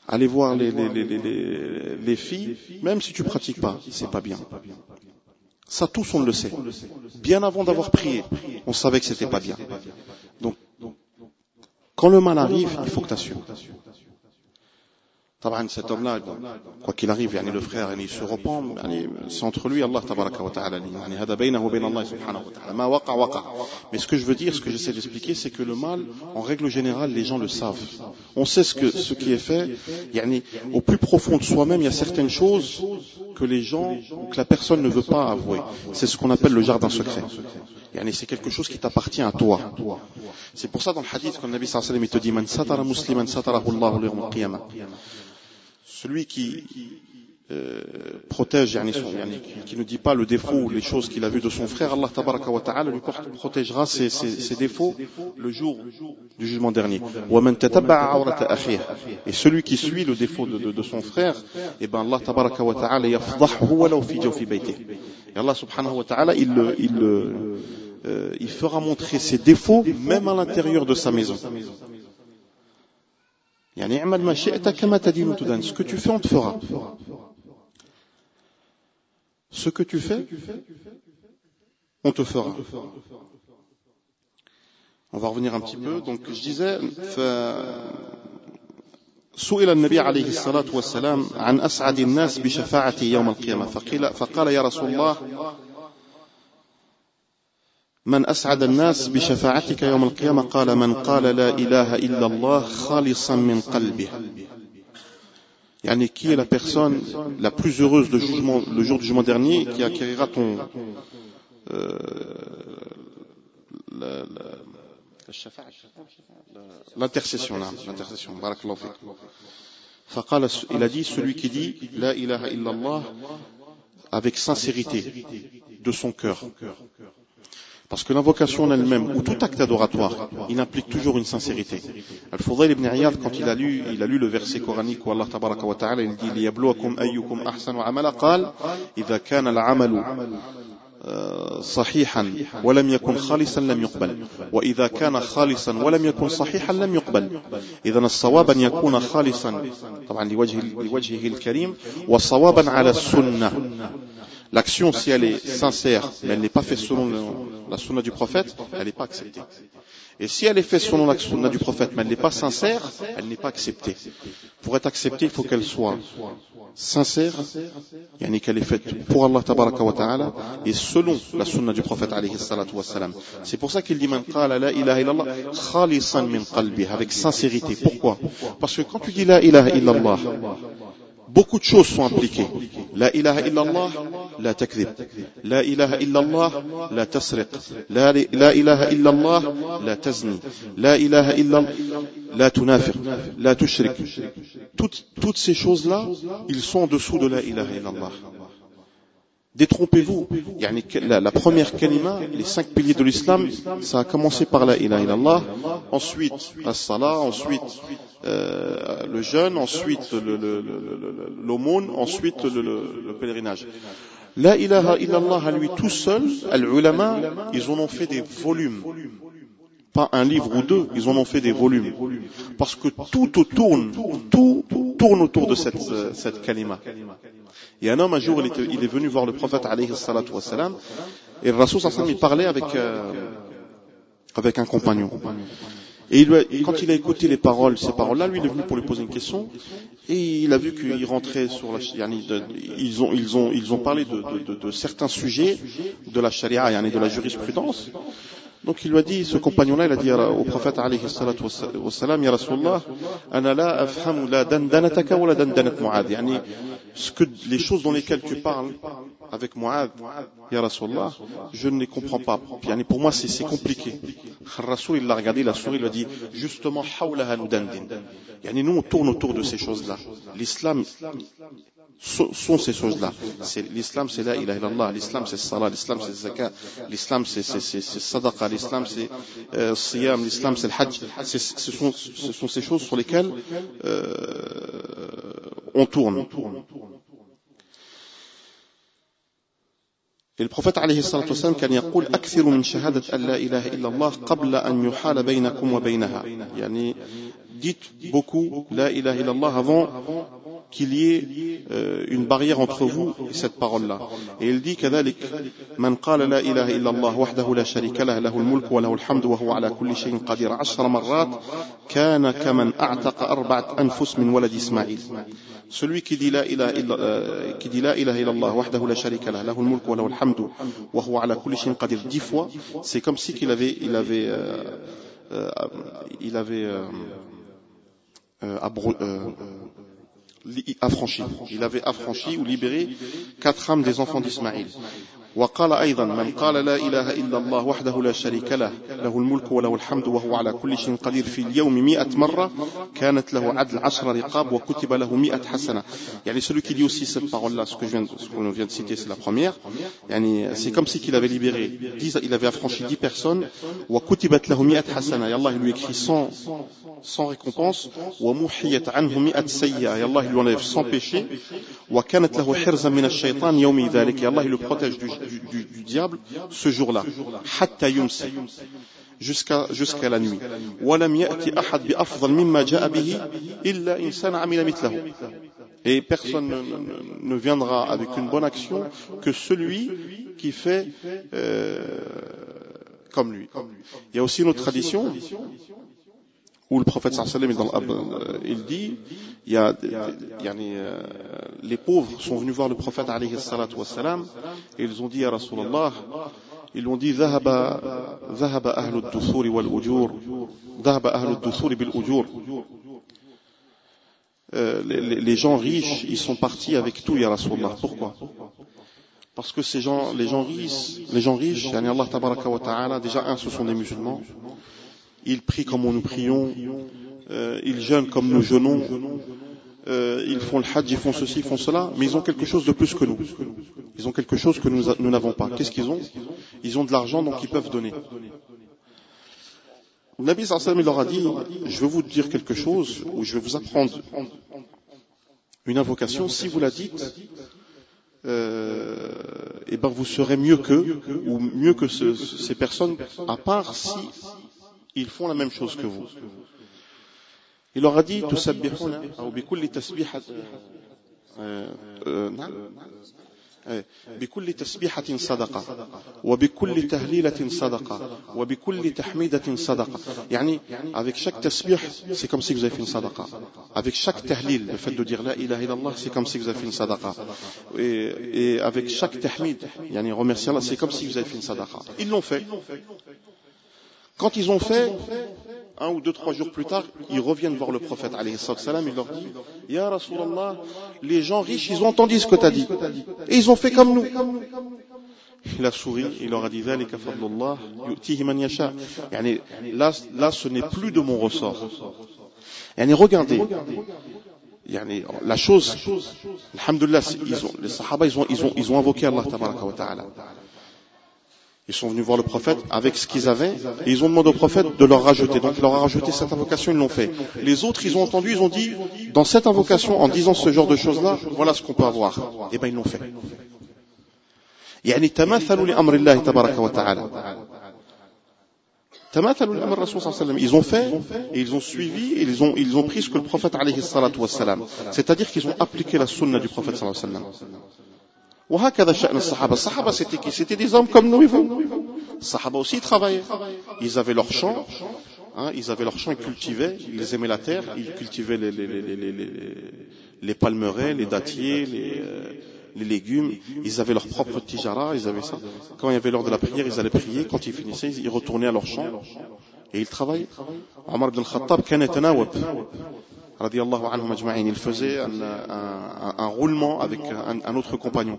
Aller voir les, les, les, les, filles, même si tu pratiques pas, c'est pas bien. Ça, tous on le sait. Bien avant d'avoir prié, on savait que c'était pas bien. Quand le mal arrive, il faut que tu assures. Cet homme-là, quoi qu'il arrive, le frère, il se repent, c'est entre lui, Allah, tabaraka wa ta'ala. Mais ce que je veux dire, ce que j'essaie d'expliquer, c'est que le mal, en règle générale, les gens le savent. On sait ce, que, ce qui est fait. Au plus profond de soi-même, il y a certaines choses que les gens, que la personne ne veut pas avouer. C'est ce qu'on appelle le jardin secret c'est quelque chose qui t'appartient à toi. C'est pour ça dans le hadith quand le Nabi sallallahu te dit celui qui, euh, protège, qui, ne dit pas le défaut ou les choses qu'il a vues de son frère, Allah tabaraka wa ta'ala lui protégera ses, défauts le jour du jugement dernier. Et celui qui suit le défaut de, son frère, et eh ben Allah tabaraka wa ta'ala Et Allah subhanahu wa ta'ala, il, il, euh, il fera montrer ses défauts même à l'intérieur de sa maison. Ce que tu fais, on te fera. Ce que tu fais, on te fera. On va revenir un petit peu. Donc, je disais, سئل النبي عليه الصلاة والسلام عن أسعد الناس بشفاعة يوم القيامة فقيل فقال يا رسول الله من أسعد الناس بشفاعتك يوم القيامة قال من قال لا إله إلا الله خالصا من قلبه Yani, qui est la personne la plus heureuse le, jugement, le jour du jugement dernier qui acquérira ton euh, l'intercession l'intercession il a dit celui qui dit la ilaha illallah avec sincérité de son cœur Parce que l'invocation en elle-même, ou tout acte adoratoire, il implique toujours une sincérité. Al-Fudayl ibn Iyad, quand il a lu, il a lu le verset coranique où Allah tabaraka wa ta'ala, il dit, لِيَبْلُوَكُمْ أَيُّكُمْ أَحْسَنُ عَمَلًا قال إذا كان العمل صحيحا ولم يكن خالصا لم يقبل وإذا كان خالصا ولم يكن صحيحا لم يقبل إذا الصواب أن يكون خالصا طبعا لوجه لوجهه الكريم وصوابا على السنة L'action, si elle est sincère, mais elle n'est pas faite selon la sunna du prophète, elle n'est pas acceptée. Et si elle est faite selon la sunna du prophète, mais elle n'est pas sincère, elle n'est pas acceptée. Pour être acceptée, il faut qu'elle soit sincère, yani qu'elle est faite pour Allah tabaraka wa ta'ala, et selon la sunna du prophète alayhi salatu C'est pour ça qu'il dit, man qala la ilaha illallah, khalisan min qalbi, avec sincérité. Pourquoi? Parce que quand tu dis la ilaha illallah, beaucoup de choses sont impliquées. La ilaha illallah, la takdhib. La ilaha illallah, la tasriq. La, la ilaha illallah, la tazni. La ilaha illallah, la tunafiq. La tushrik. Toutes, toutes ces choses-là, ils sont en dessous de la ilaha illallah. Détrompez-vous. La, première kalima, les cinq piliers de l'islam, ça a commencé par la ilaha illallah, ensuite la salah, ensuite euh, le jeûne, ensuite l'aumône, ensuite le, pèlerinage. La ilaha illallah à lui tout seul, al-ulama, ils en ont fait des volumes. Pas un livre ou deux, ils en ont fait des volumes. Parce que tout tourne, tout tourne autour de cette, cette kalima. Et un homme, un jour, il, est venu voir le prophète, alayhi salatu wassalam, et le Rasul il parlait avec, euh, avec un compagnon. Et il, quand il a écouté les paroles, ces paroles-là, lui, il est venu pour lui poser une question, et il a vu qu'il rentrait sur la ils ont, ils ont, ils ont parlé de, de certains sujets de la charia, et de la jurisprudence, donc il lui a dit, ce compagnon-là, il a dit au prophète alayhi salatu wassalam, Ya Rasulallah, ana la afhamu la dandanataka wa la dandanat Mu'ad. Yani, ce que, les choses dans lesquelles tu parles avec Mu'ad, Ya Rasulallah, je ne les comprends pas. Pour moi, c'est compliqué. Rasul, il l'a regardé, il a souri, il lui a dit, justement, hawlaha nudandin. Yani, nous, on tourne autour de ces choses-là. L'islam, sont ces choses-là. L'islam, c'est la ilaha illallah. L'islam, c'est salat. L'islam, c'est zakat. L'islam, c'est sadaqa. L'islam, c'est euh, siyam. L'islam, c'est le hajj. Ce sont, ce sont ces choses sur lesquelles euh, on tourne. Prophète alayhi salatu wasallam كان يقول أكثر من شهادة أن لا إله إلا الله قبل أن يحال بينكم وبينها يعني dites beaucoup la ilaha illallah avant qu'il y ait euh, une barrière entre vous et cette parole-là. Et il dit كذلك من قال لا إله إلا الله وحده لا شريك له له الملك وله الحمد وهو على كل شيء قدير عشر مرات كان كمن أعتق أربعة أنفس من ولد إسماعيل celui qui dit la ilaha illa, euh, qui dit la ilaha illallah wahdahu la sharika lah lahu al-mulk wa lahu al-hamdu wa huwa ala kulli shay'in qadir dix fois c'est comme si qu'il avait il avait euh, euh, il avait euh, euh, Il avait affranchi ou libéré quatre âmes des enfants d'Ismaïl. وقال أيضا من قال لا إله إلا الله وحده لا شريك له له الملك وله الحمد وهو على كل شيء قدير في اليوم مئة مرة كانت له عدل عشر رقاب وكتب له مئة حسنة يعني celui qui dit aussi cette parole-là ce que je viens, ce qu'on vient de citer c'est la première يعني c'est comme si qu'il avait libéré 10, il avait affranchi 10 personnes وكتبت له مئة حسنة et Allah lui écrit 100 100 récompenses ومحيت عنه مئة سيئة et Allah lui enlève 100 péchés وكانت له حرزا من الشيطان يوم ذلك et Allah le protège du du, diable ce jour-là. Jusqu'à la nuit. Et personne ne, ne, ne, viendra avec une bonne action que celui qui fait euh, comme lui. Il y a aussi une autre tradition où le prophète sallam euh, il dit il y a, yani, euh, les pauvres sont venus voir le prophète alayhi salatu wassalam et ils ont dit à Rasulallah ils ont dit ذهب ذهب أهل الدثور والأجور ذهب أهل الدثور بالأجور les, les gens riches, ils sont partis avec tout, Ya Rasulallah. Pourquoi Parce que ces gens, les gens riches, les gens riches, yani Allah tabaraka wa ta'ala, déjà un, ce sont des musulmans, ils prient comme nous prions, euh, ils jeûnent comme nous jeûnons, euh, ils font le hajj, ils font ceci, ils font cela, mais ils ont quelque chose de plus que nous. Ils ont quelque chose que nous n'avons pas. Qu'est-ce qu'ils ont? Ils ont de l'argent, donc ils peuvent donner. Nabi sallam il leur a dit, je vais vous dire quelque chose, ou je vais vous apprendre une invocation, si vous la dites, euh, et ben vous serez mieux qu'eux, ou mieux que ce, ces personnes, à part si ils font la même chose que vous. Il leur a dit, تسبحون أو بكل تسبيحة بكل تسبيحة صدقة وبكل تهليلة صدقة وبكل تحميدة صدقة يعني avec chaque tasbih c'est comme si vous avez fait une sadaqa avec chaque tahlil le fait de dire la ilaha illallah c'est comme si vous avez fait une sadaqa et, et avec chaque tahmid يعني remercier Allah c'est comme si vous avez fait une sadaqa ils l'ont fait Quand ils ont fait, un ou deux, trois jours plus tard, ils reviennent voir le prophète, salam, il leur dit, Ya Rasulallah, les gens riches, ils ont entendu ce que tu as dit. Et ils ont fait comme nous. Il a souri, il leur a dit, là, là, ce n'est plus de mon ressort. regardez, la chose, ont, les sahaba, ils ont, ils ont, invoqué Allah, ta'ala. Ils sont venus voir le prophète avec ce qu'ils avaient et ils ont demandé au prophète de leur rajouter. Donc il leur a rajouté cette invocation, ils l'ont fait. Les autres, ils ont entendu, ils ont dit, dans cette invocation, en disant ce genre de choses-là, voilà ce qu'on peut avoir. Et eh bien ils l'ont fait. يعني تماثلوا لأمر الله تبارك وتعالى تماثلوا لأمر الرسول صلى الله عليه وسلم ils ont fait et ils ont suivi et ils ont, ils ont pris ce que le prophète alayhi salatu wassalam c'est-à-dire qu'ils ont appliqué la sunna du prophète sallallahu alayhi wa sallam وهكذا شأن الصحابة الصحابة c'était qui C'était des hommes comme nous et vous. Les Sahaba aussi travaillaient. Ils avaient leur champ, hein, ils avaient leur champ, ils cultivaient, ils aimaient la terre, ils cultivaient les, les, les, les, les, les palmeraies, les dattiers, les, euh, les légumes, ils avaient leur propre tijara, ils avaient ça. Quand il y avait l'heure de la prière, ils allaient prier, quand ils finissaient, ils retournaient à leur champ et ils travaillaient. Omar ibn al-Khattab كان يتناوب radiallahu anhum ajma'in, il faisait un, un, un, roulement avec un, un autre compagnon.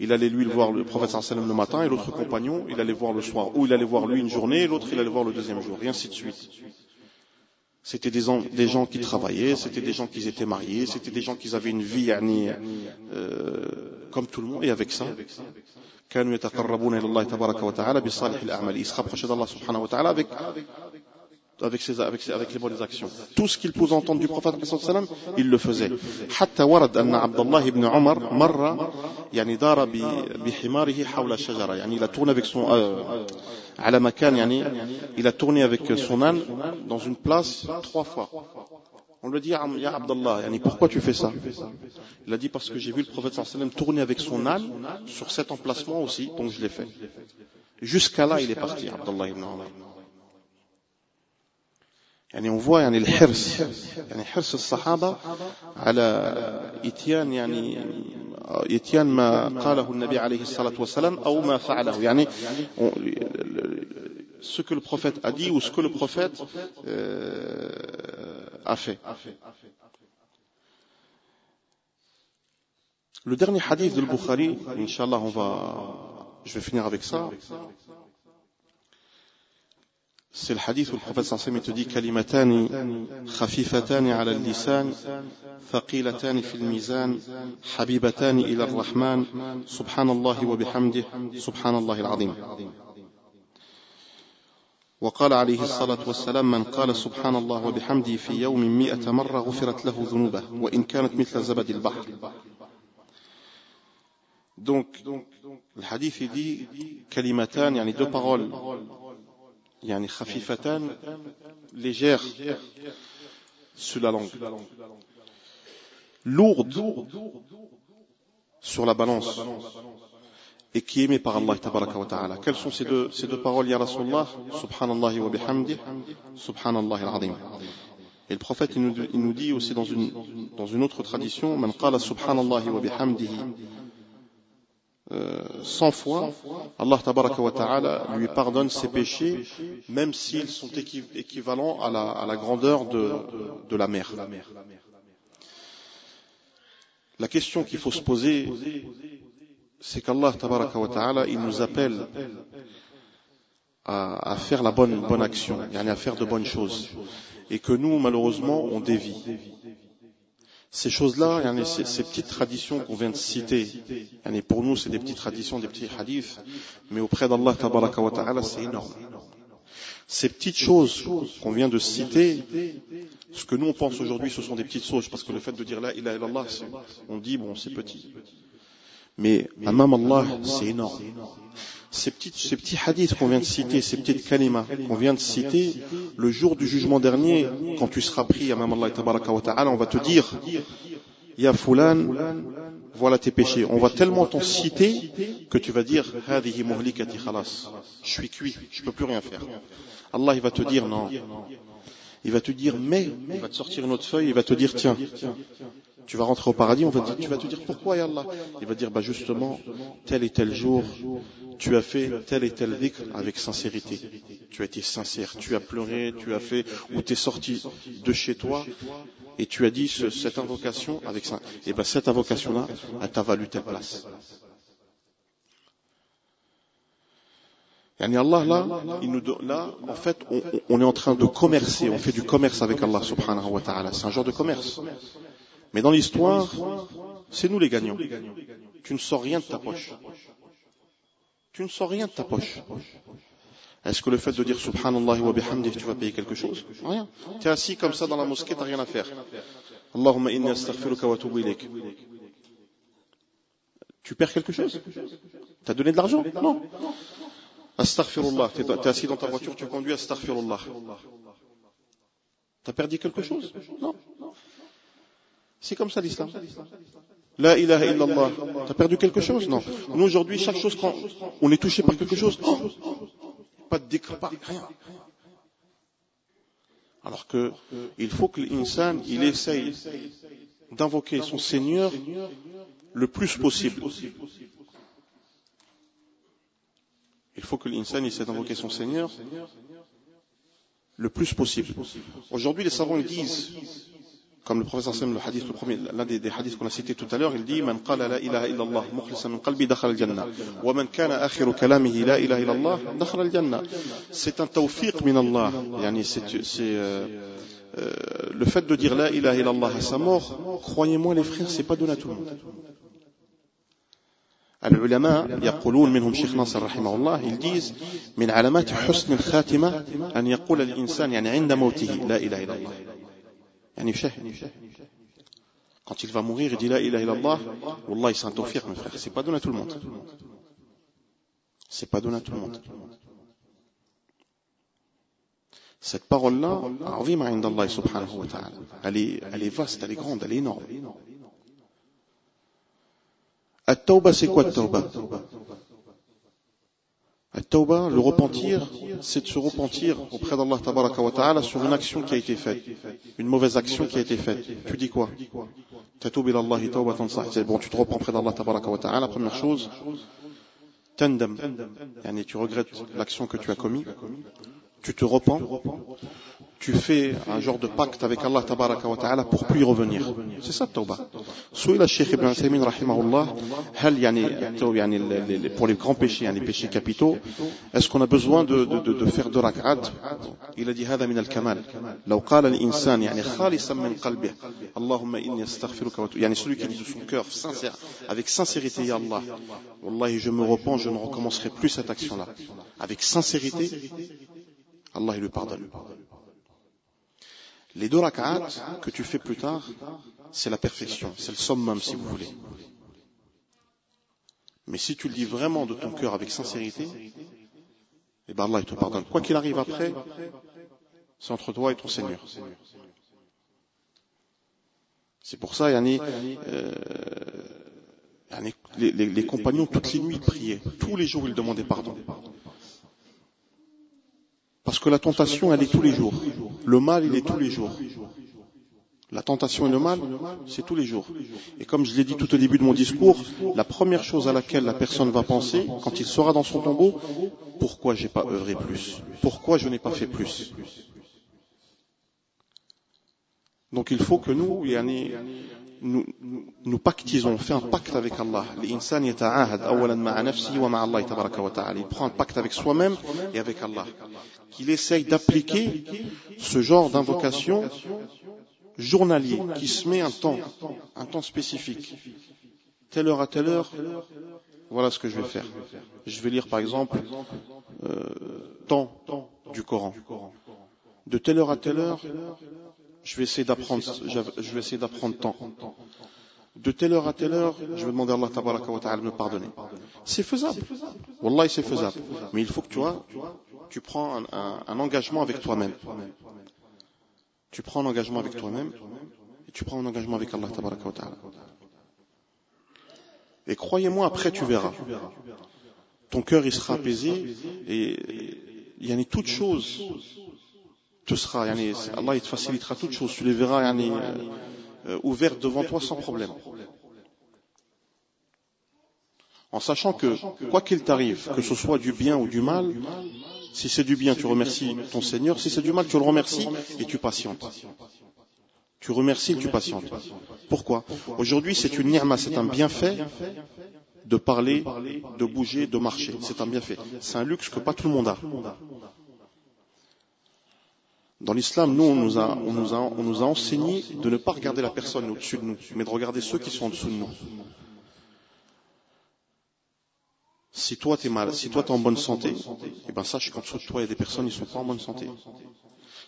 Il allait lui le voir le prophète sallam le matin et l'autre compagnon, il allait voir le soir. Ou il allait voir lui une journée et l'autre il allait voir le deuxième jour, et ainsi de suite. C'était des, des, gens qui travaillaient, c'était des gens qui étaient mariés, c'était des gens qui avaient une vie euh, comme tout le monde. Et avec ça, ils se rapprochaient d'Allah subhanahu wa ta'ala avec avec, ses, avec, ses, avec les bonnes actions. Tout ce qu'il pouvait entendre du prophète il le faisait. حتى ورد أن عبد الله بن عمر مر يعني دار بحماره حول الشجرة يعني il a tourné avec son euh, على مكان يعني il a tourné avec son âne dans une place trois fois. On lui dit, Ya Abdallah, yani, pourquoi tu fais ça Il a dit, parce que j'ai vu le prophète sallam tourner avec son âne sur cet emplacement aussi, donc je l'ai fait. Jusqu'à là, il est parti, Abdallah ibn Umar. on voit يعني الحرص ce que le prophète a dit ou ce que le prophète euh, a fait. Le dernier hadith de Bukhari, Inch'Allah, on va, je vais finir avec ça. C'est le hadith où le prophète sallallahu te dit kalimatani khafifatani ala al-lisan thaqilatani fil mizan habibatani ila ar-rahman subhanallahi wa bihamdihi subhanallahi al-azim وقال عليه الصلاة والسلام من قال سبحان الله وبحمده في يوم مئة مرة غفرت له ذنوبه وإن كانت مثل زبد البحر Donc, le hadith il dit kalimatan, yani deux paroles, yani khafifatan, légères sur la langue, lourdes sur la balance, et qui est aimé par Allah wa ta'ala. Quelles sont ces deux, ces deux paroles, Ya Rasulallah Subhanallah wa bihamdi, Subhanallah al-azim. Et le prophète, il nous, il nous, dit aussi dans une, dans une autre tradition, Man qala Subhanallah wa bihamdihi, euh, 100 fois, Allah wa ta'ala lui pardonne ses péchés, même s'ils sont équivalents à la, grandeur de, la mer. La question qu'il faut se poser, c'est qu'Allah wa ta'ala, il nous appelle à, à, faire la bonne, bonne action, à faire de bonnes choses. Et que nous, malheureusement, on dévie. Ces choses-là, ces, ces petites traditions qu'on vient de citer, pour nous, c'est des petites traditions, des petits hadiths, mais auprès d'Allah wa ta'ala, c'est énorme. Ces petites choses qu'on vient de citer, ce que nous on pense aujourd'hui, ce sont des petites choses, parce que le fait de dire là, il a Allah, on dit, bon, c'est petit. Mais Amam Allah, c'est énorme. Ces, ces petits hadiths qu'on vient de citer, ces petites kalimas qu'on vient de citer, le jour du jugement dernier, quand tu seras pris, Amam Allah, on va te dire, Ya Fulan, voilà tes péchés. On va tellement t'en citer que tu vas dire, Hadihi muhlikati khalas. Je suis cuit, je peux plus rien faire. Allah, il va te dire non. Il va te dire mais, il va te sortir une autre feuille, il va te dire tiens, tu vas rentrer au paradis, on va te, tu vas te dire pourquoi ya Allah? Il va dire bah justement tel et tel jour tu as fait tel et tel dhikr avec sincérité. Tu as été sincère, tu as pleuré, tu as fait ou tu es sorti de chez toi et tu as dit ce, cette invocation avec ça. Et ben cette invocation là, elle t'a valu telle place. Yani Allah là, il nous, là, en fait, on, on est en train de commercer, on fait du commerce avec Allah subhanahu wa ta'ala. C'est un genre de commerce. Mais dans l'histoire, c'est nous les gagnants. Tu ne sors rien de ta poche. Tu ne sors rien de ta poche. Est-ce que le fait de dire Subhanallah wa bihamdih, tu vas payer quelque chose? Rien. Tu es assis comme ça dans la mosquée, tu n'as rien à faire. Allahumma inni astaghfiruka wa ilayk. Tu perds quelque chose? Tu as donné de l'argent? Non. Astaghfirullah. Tu es assis dans ta voiture, tu conduis Astaghfirullah. Tu as perdu quelque chose? Non. C'est comme ça l'islam. La ilaha illallah. T'as perdu quelque chose Non. Nous aujourd'hui, chaque chose qu'on on est touché par quelque chose, pas de décret, pas rien. Alors que il faut que l'insan, il essaye d'invoquer son Seigneur le plus possible. Il faut que l'insan essaie d'invoquer son Seigneur le plus possible. Aujourd'hui, les savants ils disent comme le professeur Sam, le hadith, le premier, l'un des, des hadiths qu'on a cité tout à l'heure, il dit, Man qala la ilaha illallah, mukhlisa min qalbi, dakhal al-jannah. Wa man kana akhiru kalamihi la ilaha illallah, dakhal al-jannah. C'est un tawfiq min Allah. Yani, c'est, c'est, euh, euh, le fait de dire la ilaha illallah à sa mort, croyez-moi les frères, c'est pas donné à tout le monde. العلماء يقولون منهم شيخ ناصر رحمه الله disent من علامات حسن الخاتمة أن يقول الإنسان يعني عند موته لا إله إلا الله Quand il va mourir, il dit la ilaha illallah, Wallah, un tawfiq, mes frères. C'est pas donné à tout le monde. C'est pas donné à tout le monde. Cette parole-là. Elle est, elle est vaste, elle est grande, elle est énorme. At-tawba, c'est quoi at-tawba? Le repentir, c'est de se repentir auprès d'Allah wa ta'ala sur une action qui a été faite, une mauvaise action qui a été faite. Tu dis quoi? Bon, tu te reprends auprès d'Allah wa ta'ala, la première chose, tandem, tu regrettes l'action que tu as commise, tu te repens, tu fais un genre de pacte avec Allah tabaraka wa ta'ala pour plus y revenir. C'est ça tawbah. Souil Cheikh Ibn Taymin rahimahullah, hal yani, yani, pour les grands péchés, les péchés capitaux, est-ce qu'on a besoin de, de, de, de faire deux rak'at Il a dit هذا من الكمال. لو قال الإنسان يعني خالصا من قلبه اللهم إني أستغفرك وأتوب يعني celui qui dit de son cœur sincère avec sincérité ya Allah wallahi je me repens je ne recommencerai plus cette action là avec sincérité Allah lui pardonne les deux rak'at que tu fais plus tard, c'est la perfection, c'est le summum si vous voulez. Mais si tu le dis vraiment de ton cœur avec sincérité, eh ben Allah il te pardonne. Quoi qu'il arrive après, c'est entre toi et ton Seigneur. C'est pour ça, Yanni, euh, les, compagnons, toutes les nuits, priaient. Tous les jours, ils demandaient pardon. Parce que la tentation, elle est tous les jours. Le mal, il est tous les jours. La tentation et le mal, c'est tous les jours. Et comme je l'ai dit tout au début de mon discours, la première chose à laquelle la personne va penser, quand il sera dans son tombeau, pourquoi j'ai pas œuvré plus? Pourquoi je n'ai pas fait plus? Donc il faut que nous, nous, pactisons, on fait un pacte avec Allah. Il prend un pacte avec soi-même et avec Allah. Qu'il essaye d'appliquer ce genre d'invocation journalier, qui se met un temps, un temps spécifique. Telle heure à telle heure, voilà ce que je vais faire. Je vais lire par exemple euh, temps du Coran. De telle heure à telle heure, je vais essayer d'apprendre, je vais essayer d'apprendre temps. De telle heure à telle heure, je vais demander à Allah ta'ala de me pardonner. C'est faisable. Wallah, c'est faisable. Mais il faut que tu vois, tu prends un, engagement avec toi-même. Tu prends un engagement avec toi-même et tu prends un engagement avec Allah ta'ala. Et croyez-moi, après tu verras. Ton cœur, il sera apaisé et il y a toutes choses Allah il te facilitera toutes choses, tu les verras euh, ouvertes devant toi sans problème. En sachant que, quoi qu'il t'arrive, que ce soit du bien ou du mal, si c'est du bien, tu remercies ton Seigneur, si c'est du mal, tu le remercies et tu patientes. Tu remercies et tu patientes. Pourquoi? Aujourd'hui, c'est une ni'ma, c'est un bienfait de parler, de bouger, de marcher. C'est un bienfait. C'est un luxe que pas tout le monde a. Dans l'islam, nous, on nous, a, on, nous a, on nous a enseigné de ne pas regarder la personne au-dessus de nous, mais de regarder ceux qui sont en dessous de nous. Si toi tu es mal, si toi tu es en bonne santé, eh ben sache qu'en dessous de toi il y a des personnes qui ne sont pas en bonne santé.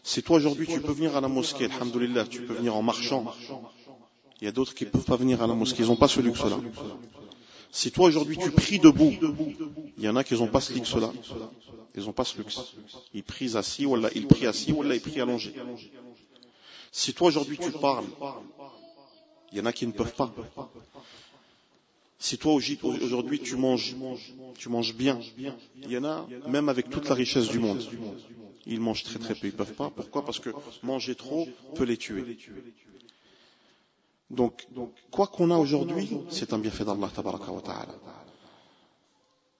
Si toi aujourd'hui tu peux venir à la mosquée, alhamdoulilah, tu peux venir en marchant, il y a d'autres qui ne peuvent pas venir à la mosquée, ils n'ont pas ce luxe-là. Si toi aujourd'hui tu pries debout, il y en a qui n'ont pas ce luxe-là. Ils n'ont pas ce luxe. Ils prient assis, ou ils prient assis, ou ils prient allongés. Si toi aujourd'hui tu parles, il y en a qui ne peuvent pas. Si toi aujourd'hui tu manges, tu manges bien, il y en a même avec toute la richesse du monde. Ils mangent très très peu, ils ne peuvent pas. Pourquoi? Parce que manger trop peut les tuer. Donc, quoi qu'on a aujourd'hui, c'est un bienfait d'Allah tabaraka wa ta'ala.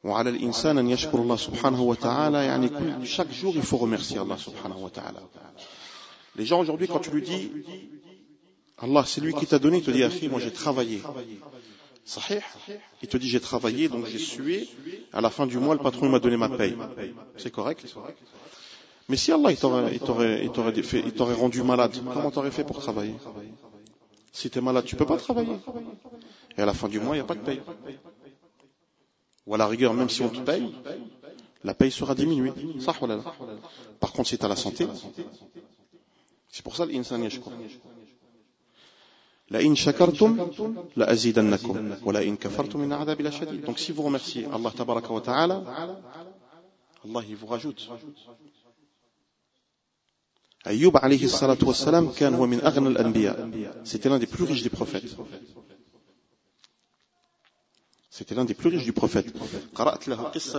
وعلى الإنسان أن يشكر الله سبحانه وتعالى يعني كل chaque jour il faut remercier Allah subhanahu wa ta'ala. Les gens aujourd'hui quand tu lui dis Allah c'est lui qui t'a donné, il te dit Akhi moi j'ai travaillé. Sahih Il te dit j'ai travaillé donc j'ai sué, à la fin du mois le patron m'a donné ma paye. C'est correct Mais si Allah il t'aurait rendu malade, comment t'aurais fait pour travailler Si tu es malade, tu ne peux pas travailler. Et à la fin du mois, il n'y a pas de paye. Ou à la rigueur, même si on te paye, la paye sera diminuée. Par contre, si tu as la santé, c'est pour ça l'insan yashkur. Donc si vous remerciez Allah ta'ala, Allah il vous rajoute. Ayyub alayhi salatu wassalam. C'était l'un des plus riches des prophètes. C'était l'un des plus riches du prophète.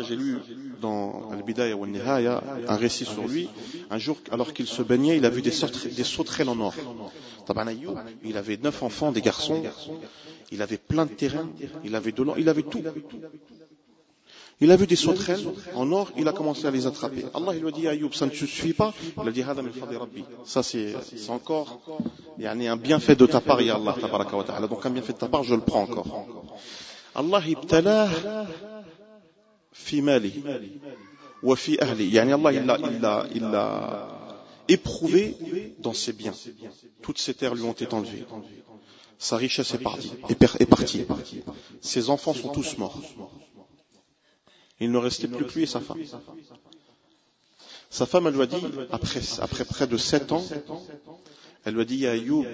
J'ai lu dans Al-Bidaya wa Nihaya un récit sur lui. Un jour, alors qu'il se baignait, il a vu des, sauterelles en or. Il avait neuf enfants, des garçons. Il avait plein de terrains. Il avait de l'or. Il avait tout. Il a vu des sauterelles en or, il a commencé à les attraper. Allah il lui a dit Ayoub, ça ne te suffit pas Il a dit, ça c'est encore un bienfait de ta part, ya Allah, donc un bienfait de ta part, je le prends encore. Allah ibtalah fi mali wa fi ahli. Yani Allah il l'a éprouvé dans ses biens. Toutes ses terres lui ont été enlevées. Sa richesse est partie. Est partie. Ses enfants sont tous morts. Il ne restait plus que lui et sa femme. Sa femme, elle lui a dit, après, après près de sept ans, elle lui a dit, Ayoub,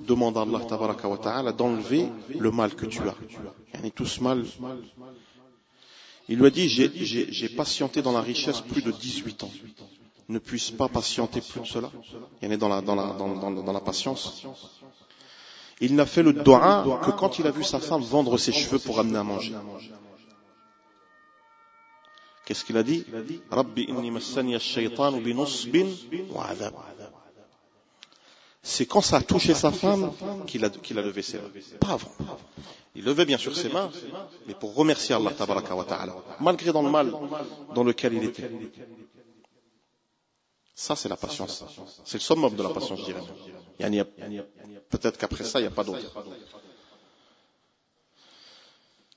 demande à Allah ta'ala d'enlever le mal que tu as. Yani tout ce mal. Il lui a dit, j'ai patienté dans la richesse plus de 18 ans. Ne puisse pas patienter plus de cela. Il est dans la, dans la, dans, dans la patience. Il n'a fait le doigt que quand il a vu sa femme vendre ses cheveux pour amener à manger. Qu'est-ce qu'il a dit? C'est quand ça a touché sa femme qu'il a, levé ses mains. Pas avant. Il levait bien sûr ses mains, mais pour remercier Allah ta'ala, malgré dans le mal dans lequel il était. Ça, c'est la patience. C'est le summum de la patience, je dirais. Peut-être qu'après ça, il n'y a pas d'autre.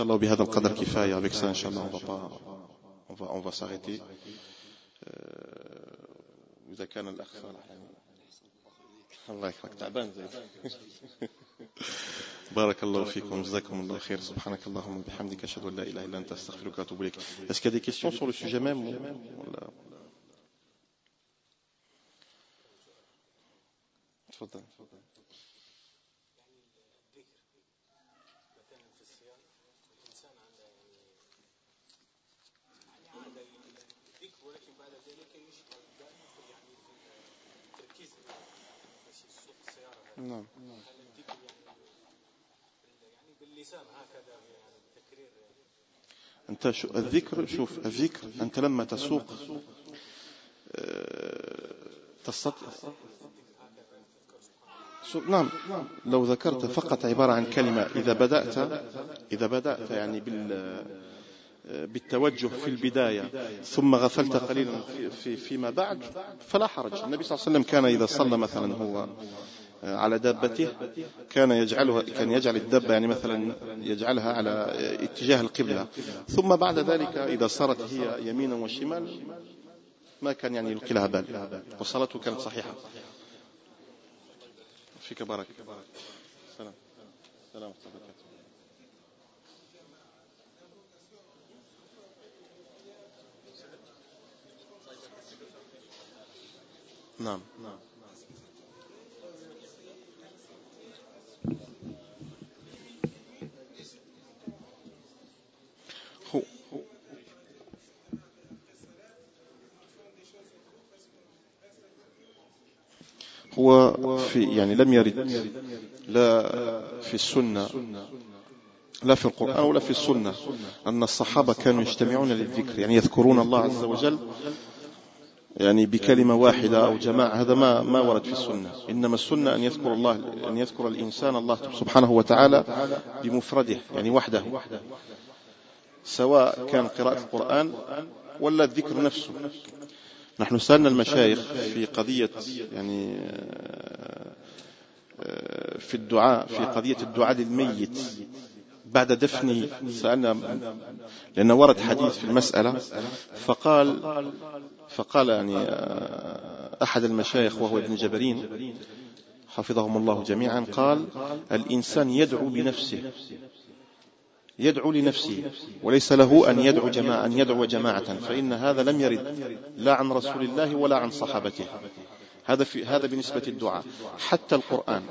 الله بهذا القدر كفاية avec ça الله on va pas on va on va s'arrêter. إذا كان الأخ الله يكرمك تعبان زي بارك الله فيكم جزاكم الله خير سبحانك اللهم وبحمدك اشهد ان لا اله الا انت استغفرك واتوب اليك est-ce qu'il y a des questions sur le sujet même تفضل نعم شو الذكر شوف الذكر أنت لما تسوق تستطيع نعم لو ذكرت فقط عبارة عن كلمة إذا بدأت إذا بدأت يعني بال بالتوجه في البداية ثم غفلت قليلا في فيما بعد فلا حرج. النبي صلى الله عليه وسلم كان إذا صلى مثلا هو على دابته كان يجعلها كان يجعل الدابة يعني مثلا يجعلها على اتجاه القبلة. ثم بعد ذلك إذا صارت هي يمينا وشمال ما كان يعني يلقي لها بال. وصلاته كانت صحيحة. فيك بارك. سلام. سلام. نعم نعم. هو في يعني لم يرد. لا في السنة. لا في القرآن ولا في السنة. أن الصحابة كانوا يجتمعون للذكر يعني يذكرون الله عز وجل يعني بكلمة واحدة أو جماعة. هذا ما ما ورد في السنة. إنما السنة أن يذكر الله أن يذكر الإنسان الله سبحانه وتعالى بمفرده يعني وحده. سواء كان قراءة القرآن ولا الذكر نفسه. نحن سألنا المشايخ في قضية يعني في الدعاء في قضية الدعاء للميت بعد دفنه سألنا لأن ورد حديث في المسألة فقال فقال يعني أحد المشايخ وهو ابن جبرين حفظهم الله جميعا قال الإنسان يدعو بنفسه. يدعو لنفسه وليس له أن يدعو جماعة أن يدعو جماعة. فإن هذا لم يرد لا عن رسول الله ولا عن صحابته. هذا في هذا بالنسبة الدعاء. حتى القرآن.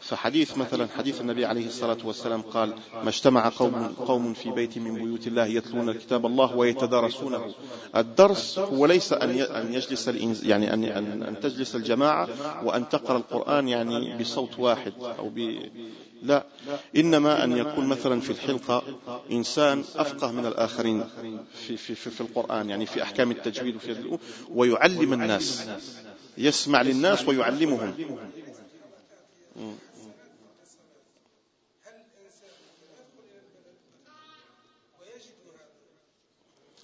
فحديث مثلا حديث النبي عليه الصلاة والسلام قال ما اجتمع قوم, قوم في بيت من بيوت الله يتلون كتاب الله ويتدارسونه. الدرس هو ليس أن يجلس يعني أن, أن تجلس الجماعة وأن تقرأ القرآن يعني بصوت واحد أو ب لا. إنما أن يكون مثلا في الحلقة إنسان أفقه من الآخرين في, في, في, في القرآن يعني في أحكام التجويد وفي ويعلم الناس يسمع للناس ويعلمهم.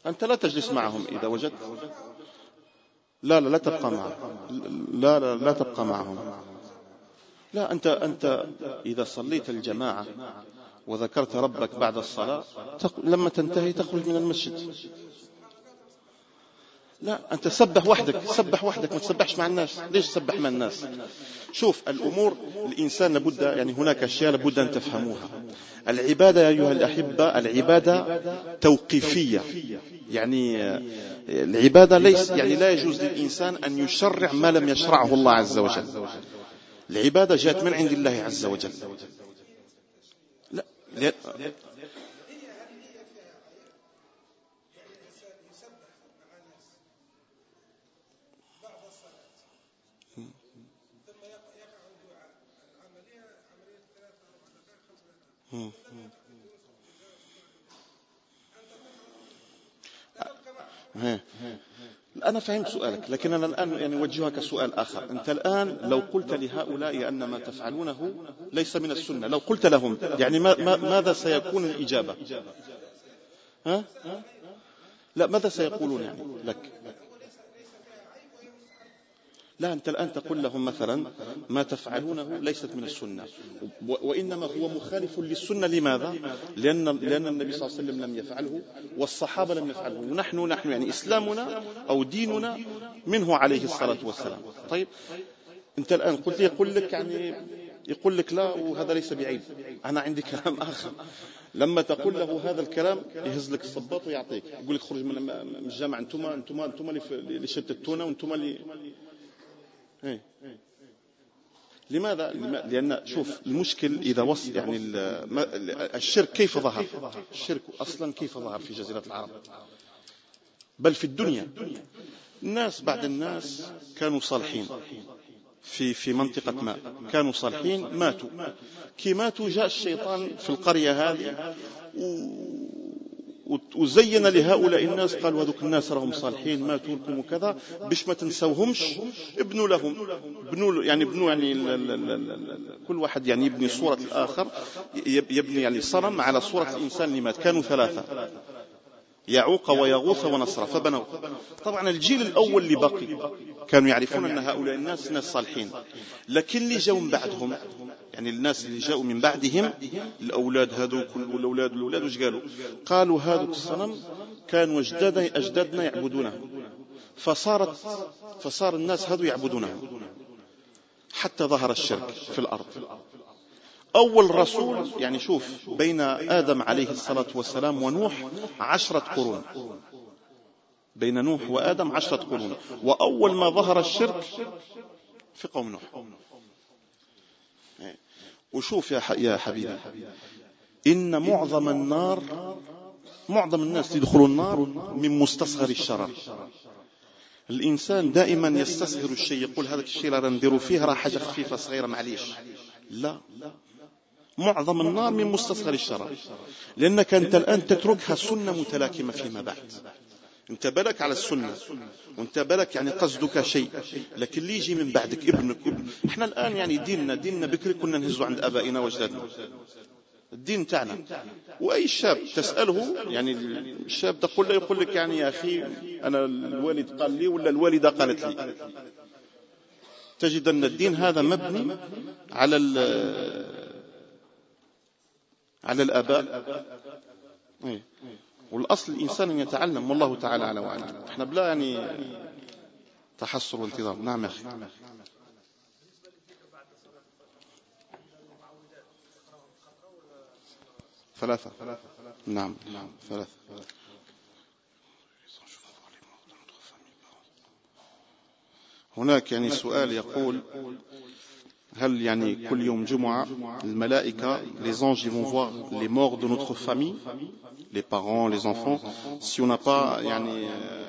أنت لا تجلس معهم إذا وجدت. لا لا لا تبقى معهم. لا لا لا تبقى معهم. لا أنت أنت إذا صليت الجماعة وذكرت ربك بعد الصلاة لما تنتهي تخرج من المسجد. لا أنت سبح وحدك سبح وحدك ما تسبحش مع الناس. ليش تسبح مع الناس؟ شوف الأمور الإنسان لابد يعني هناك أشياء لابد أن تفهموها. العبادة يا أيها الأحبة العبادة توقيفية. يعني العبادة ليس يعني لا يجوز للإنسان أن يشرع ما لم يشرعه الله عز وجل. العبادة جاءت من عند الله عز وجل. لا أنا فهمت سؤالك لكن أنا الآن يعني أوجهك سؤال آخر. أنت الآن لو قلت لهؤلاء أن ما تفعلونه ليس من السنة لو قلت لهم يعني ما ما ماذا سيكون الإجابة؟ ها؟ لا ماذا سيقولون يعني؟ لك. لا أنت الآن تقول لهم مثلا ما تفعلونه ليست من السنة. وإنما هو مخالف للسنة. لماذا؟ لأن, لأن النبي صلى الله عليه وسلم لم يفعله والصحابة لم يفعله. ونحن نحن يعني إسلامنا أو ديننا منه عليه الصلاة والسلام. طيب أنت الآن قلت يقول لك يعني يقول لك لا وهذا ليس بعيب. أنا عندي كلام آخر. لما تقول له هذا الكلام يهز لك الصباط ويعطيك. يقول لك خرج من الجامع أنتم أنتم أنتم اللي شتتونا وأنتم اللي إيه. لماذا؟ لأن شوف المشكل إذا وصل يعني الشرك كيف ظهر؟ الشرك أصلا كيف ظهر في جزيرة العرب؟ بل في الدنيا الناس بعد الناس كانوا صالحين في في منطقة ما كانوا صالحين ماتوا كي ماتوا جاء الشيطان في القرية هذه وزين لهؤلاء الناس قالوا هذوك الناس راهم صالحين ماتوا لكم وكذا باش ما تنسوهمش ابنوا لهم. ابنوا يعني ابنوا يعني كل واحد يعني يبني صورة الآخر يبني يعني صنم على صورة الإنسان اللي مات. كانوا ثلاثة. يعوق ويغوث ونصر فبنوا. طبعا الجيل الأول اللي بقي كانوا يعرفون أن هؤلاء الناس ناس صالحين لكن اللي جاوا من بعدهم يعني الناس اللي جاءوا من بعدهم الأولاد هذوك والأولاد والأولاد وش قالوا؟ قالوا هذا الصنم كانوا أجدادنا أجدادنا يعبدونه. فصارت فصار الناس هذو يعبدونه. حتى ظهر الشرك في الأرض. أول رسول يعني شوف بين آدم عليه الصلاة والسلام ونوح عشرة قرون. بين نوح وآدم عشرة قرون. وأول ما ظهر الشرك في قوم نوح. وشوف يا يا حبيبي إن معظم النار معظم الناس يدخلوا النار من مستصغر الشرر. الإنسان دائما يستصغر الشيء يقول هذا الشيء لا نديروا فيه راه حاجة خفيفة صغيرة معليش. لا. معظم النار من مستصغر الشرر لأنك أنت الآن تتركها سنة متلاكمة فيما بعد. أنت بالك على السنة. وانت بالك يعني قصدك شيء. لكن اللي يجي من بعدك ابنك. ابن إحنا الآن يعني ديننا ديننا بكري كنا نهزوا عند أبائنا وأجدادنا. الدين تاعنا. وأي شاب تسأله يعني الشاب تقول له يقول لك يعني يا أخي أنا الوالد قال لي ولا الوالدة قالت لي؟ تجد ان الدين هذا مبني على على الآباء. إيه. والأصل الإنسان أن يتعلم والله تعالى على وعلم إحنا بلا يعني تحسر وانتظار نعم يا أخي. ثلاثة. نعم نعم. ثلاثة. هناك يعني سؤال يقول les anges vont voir les morts de notre famille, les parents, les enfants. Si on n'a pas, euh,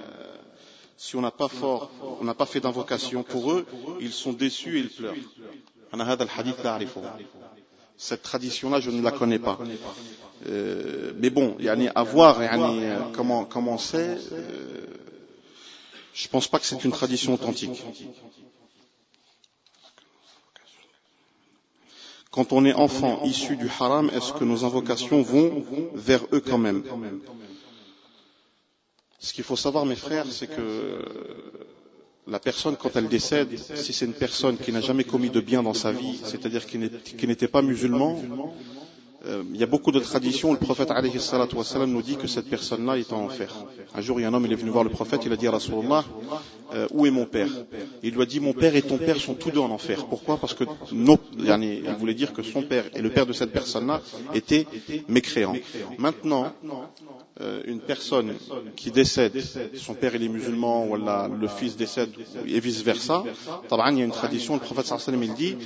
si on n'a pas fort, on n'a pas fait d'invocation pour eux, ils sont déçus et ils pleurent. Cette tradition-là, je ne la connais pas. Euh, mais bon, à voir comment, comment c'est, euh, je pense pas que c'est une tradition authentique. Quand on est enfant issu du haram, est-ce que nos invocations vont vers eux quand même? Ce qu'il faut savoir, mes frères, c'est que la personne, quand elle décède, si c'est une personne qui n'a jamais commis de bien dans sa vie, c'est-à-dire qui n'était pas musulman, il y a beaucoup de traditions. Le prophète wassalam, nous dit que cette personne-là est en enfer. Un jour, il y a un homme, il est venu voir le prophète, il a dit à Rasulullah, euh, où est mon père? Il lui a dit, mon père et ton père sont tous deux en enfer. Pourquoi? Parce que nos, il voulait dire que son père et le père de cette personne-là étaient mécréants. Maintenant, euh, euh, une personne qui décède, son père est musulman, ou le fils décède, et vice versa, il y a une tradition, le prophète sallallahu alayhi wa sallam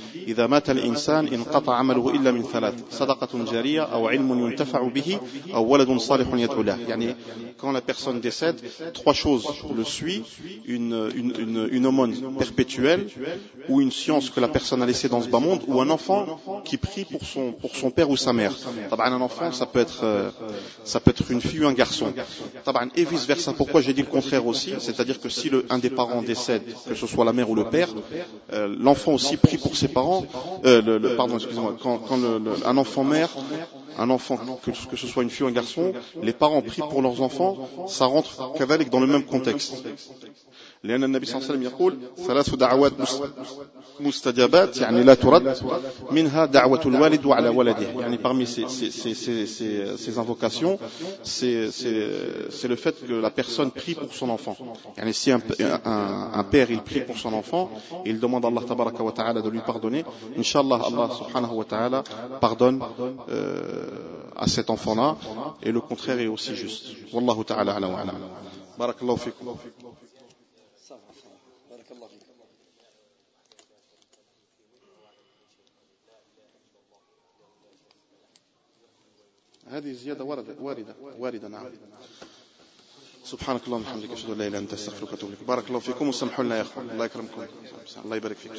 dit, quand la personne décède, trois choses le suivent une, une, aumône perpétuelle, ou une science que la personne a laissée dans ce bas monde, ou un enfant qui prie pour son, père ou sa mère. Un enfant, ça peut être euh, une fille un garçon. Et vice versa pourquoi j'ai dit le contraire aussi? C'est à dire que si le, un des parents décède que ce soit la mère ou le père euh, l'enfant aussi prie pour ses parents euh, le, pardon excusez-moi quand, quand un enfant mère un enfant, que, que, ce soit une fille ou un garçon, les parents prient pour leurs enfants, ça rentre dans le même contexte. لأن النبي صلى الله عليه وسلم يقول ثلاث دعوات مستجابات يعني لا ترد منها دعوة الوالد على ولده يعني parmi ces, ces, ces, ces, ces invocations c'est le fait que la personne prie pour son enfant يعني si un, un, un père il prie pour son enfant et il demande à Allah tabaraka wa ta'ala de lui pardonner Inch'Allah Allah subhanahu wa ta'ala pardonne euh, à cet enfant là et le contraire est aussi juste Wallahu ta'ala ala wa ala Barakallahu fikum هذه زيادة واردة واردة واردة نعم. سبحانك اللهم وبحمدك أشهد أن لا إله إلا أنت أستغفرك وأتوب إليك. بارك الله فيكم وسامحوا لنا يا إخوان. الله يكرمكم. الله يبارك فيكم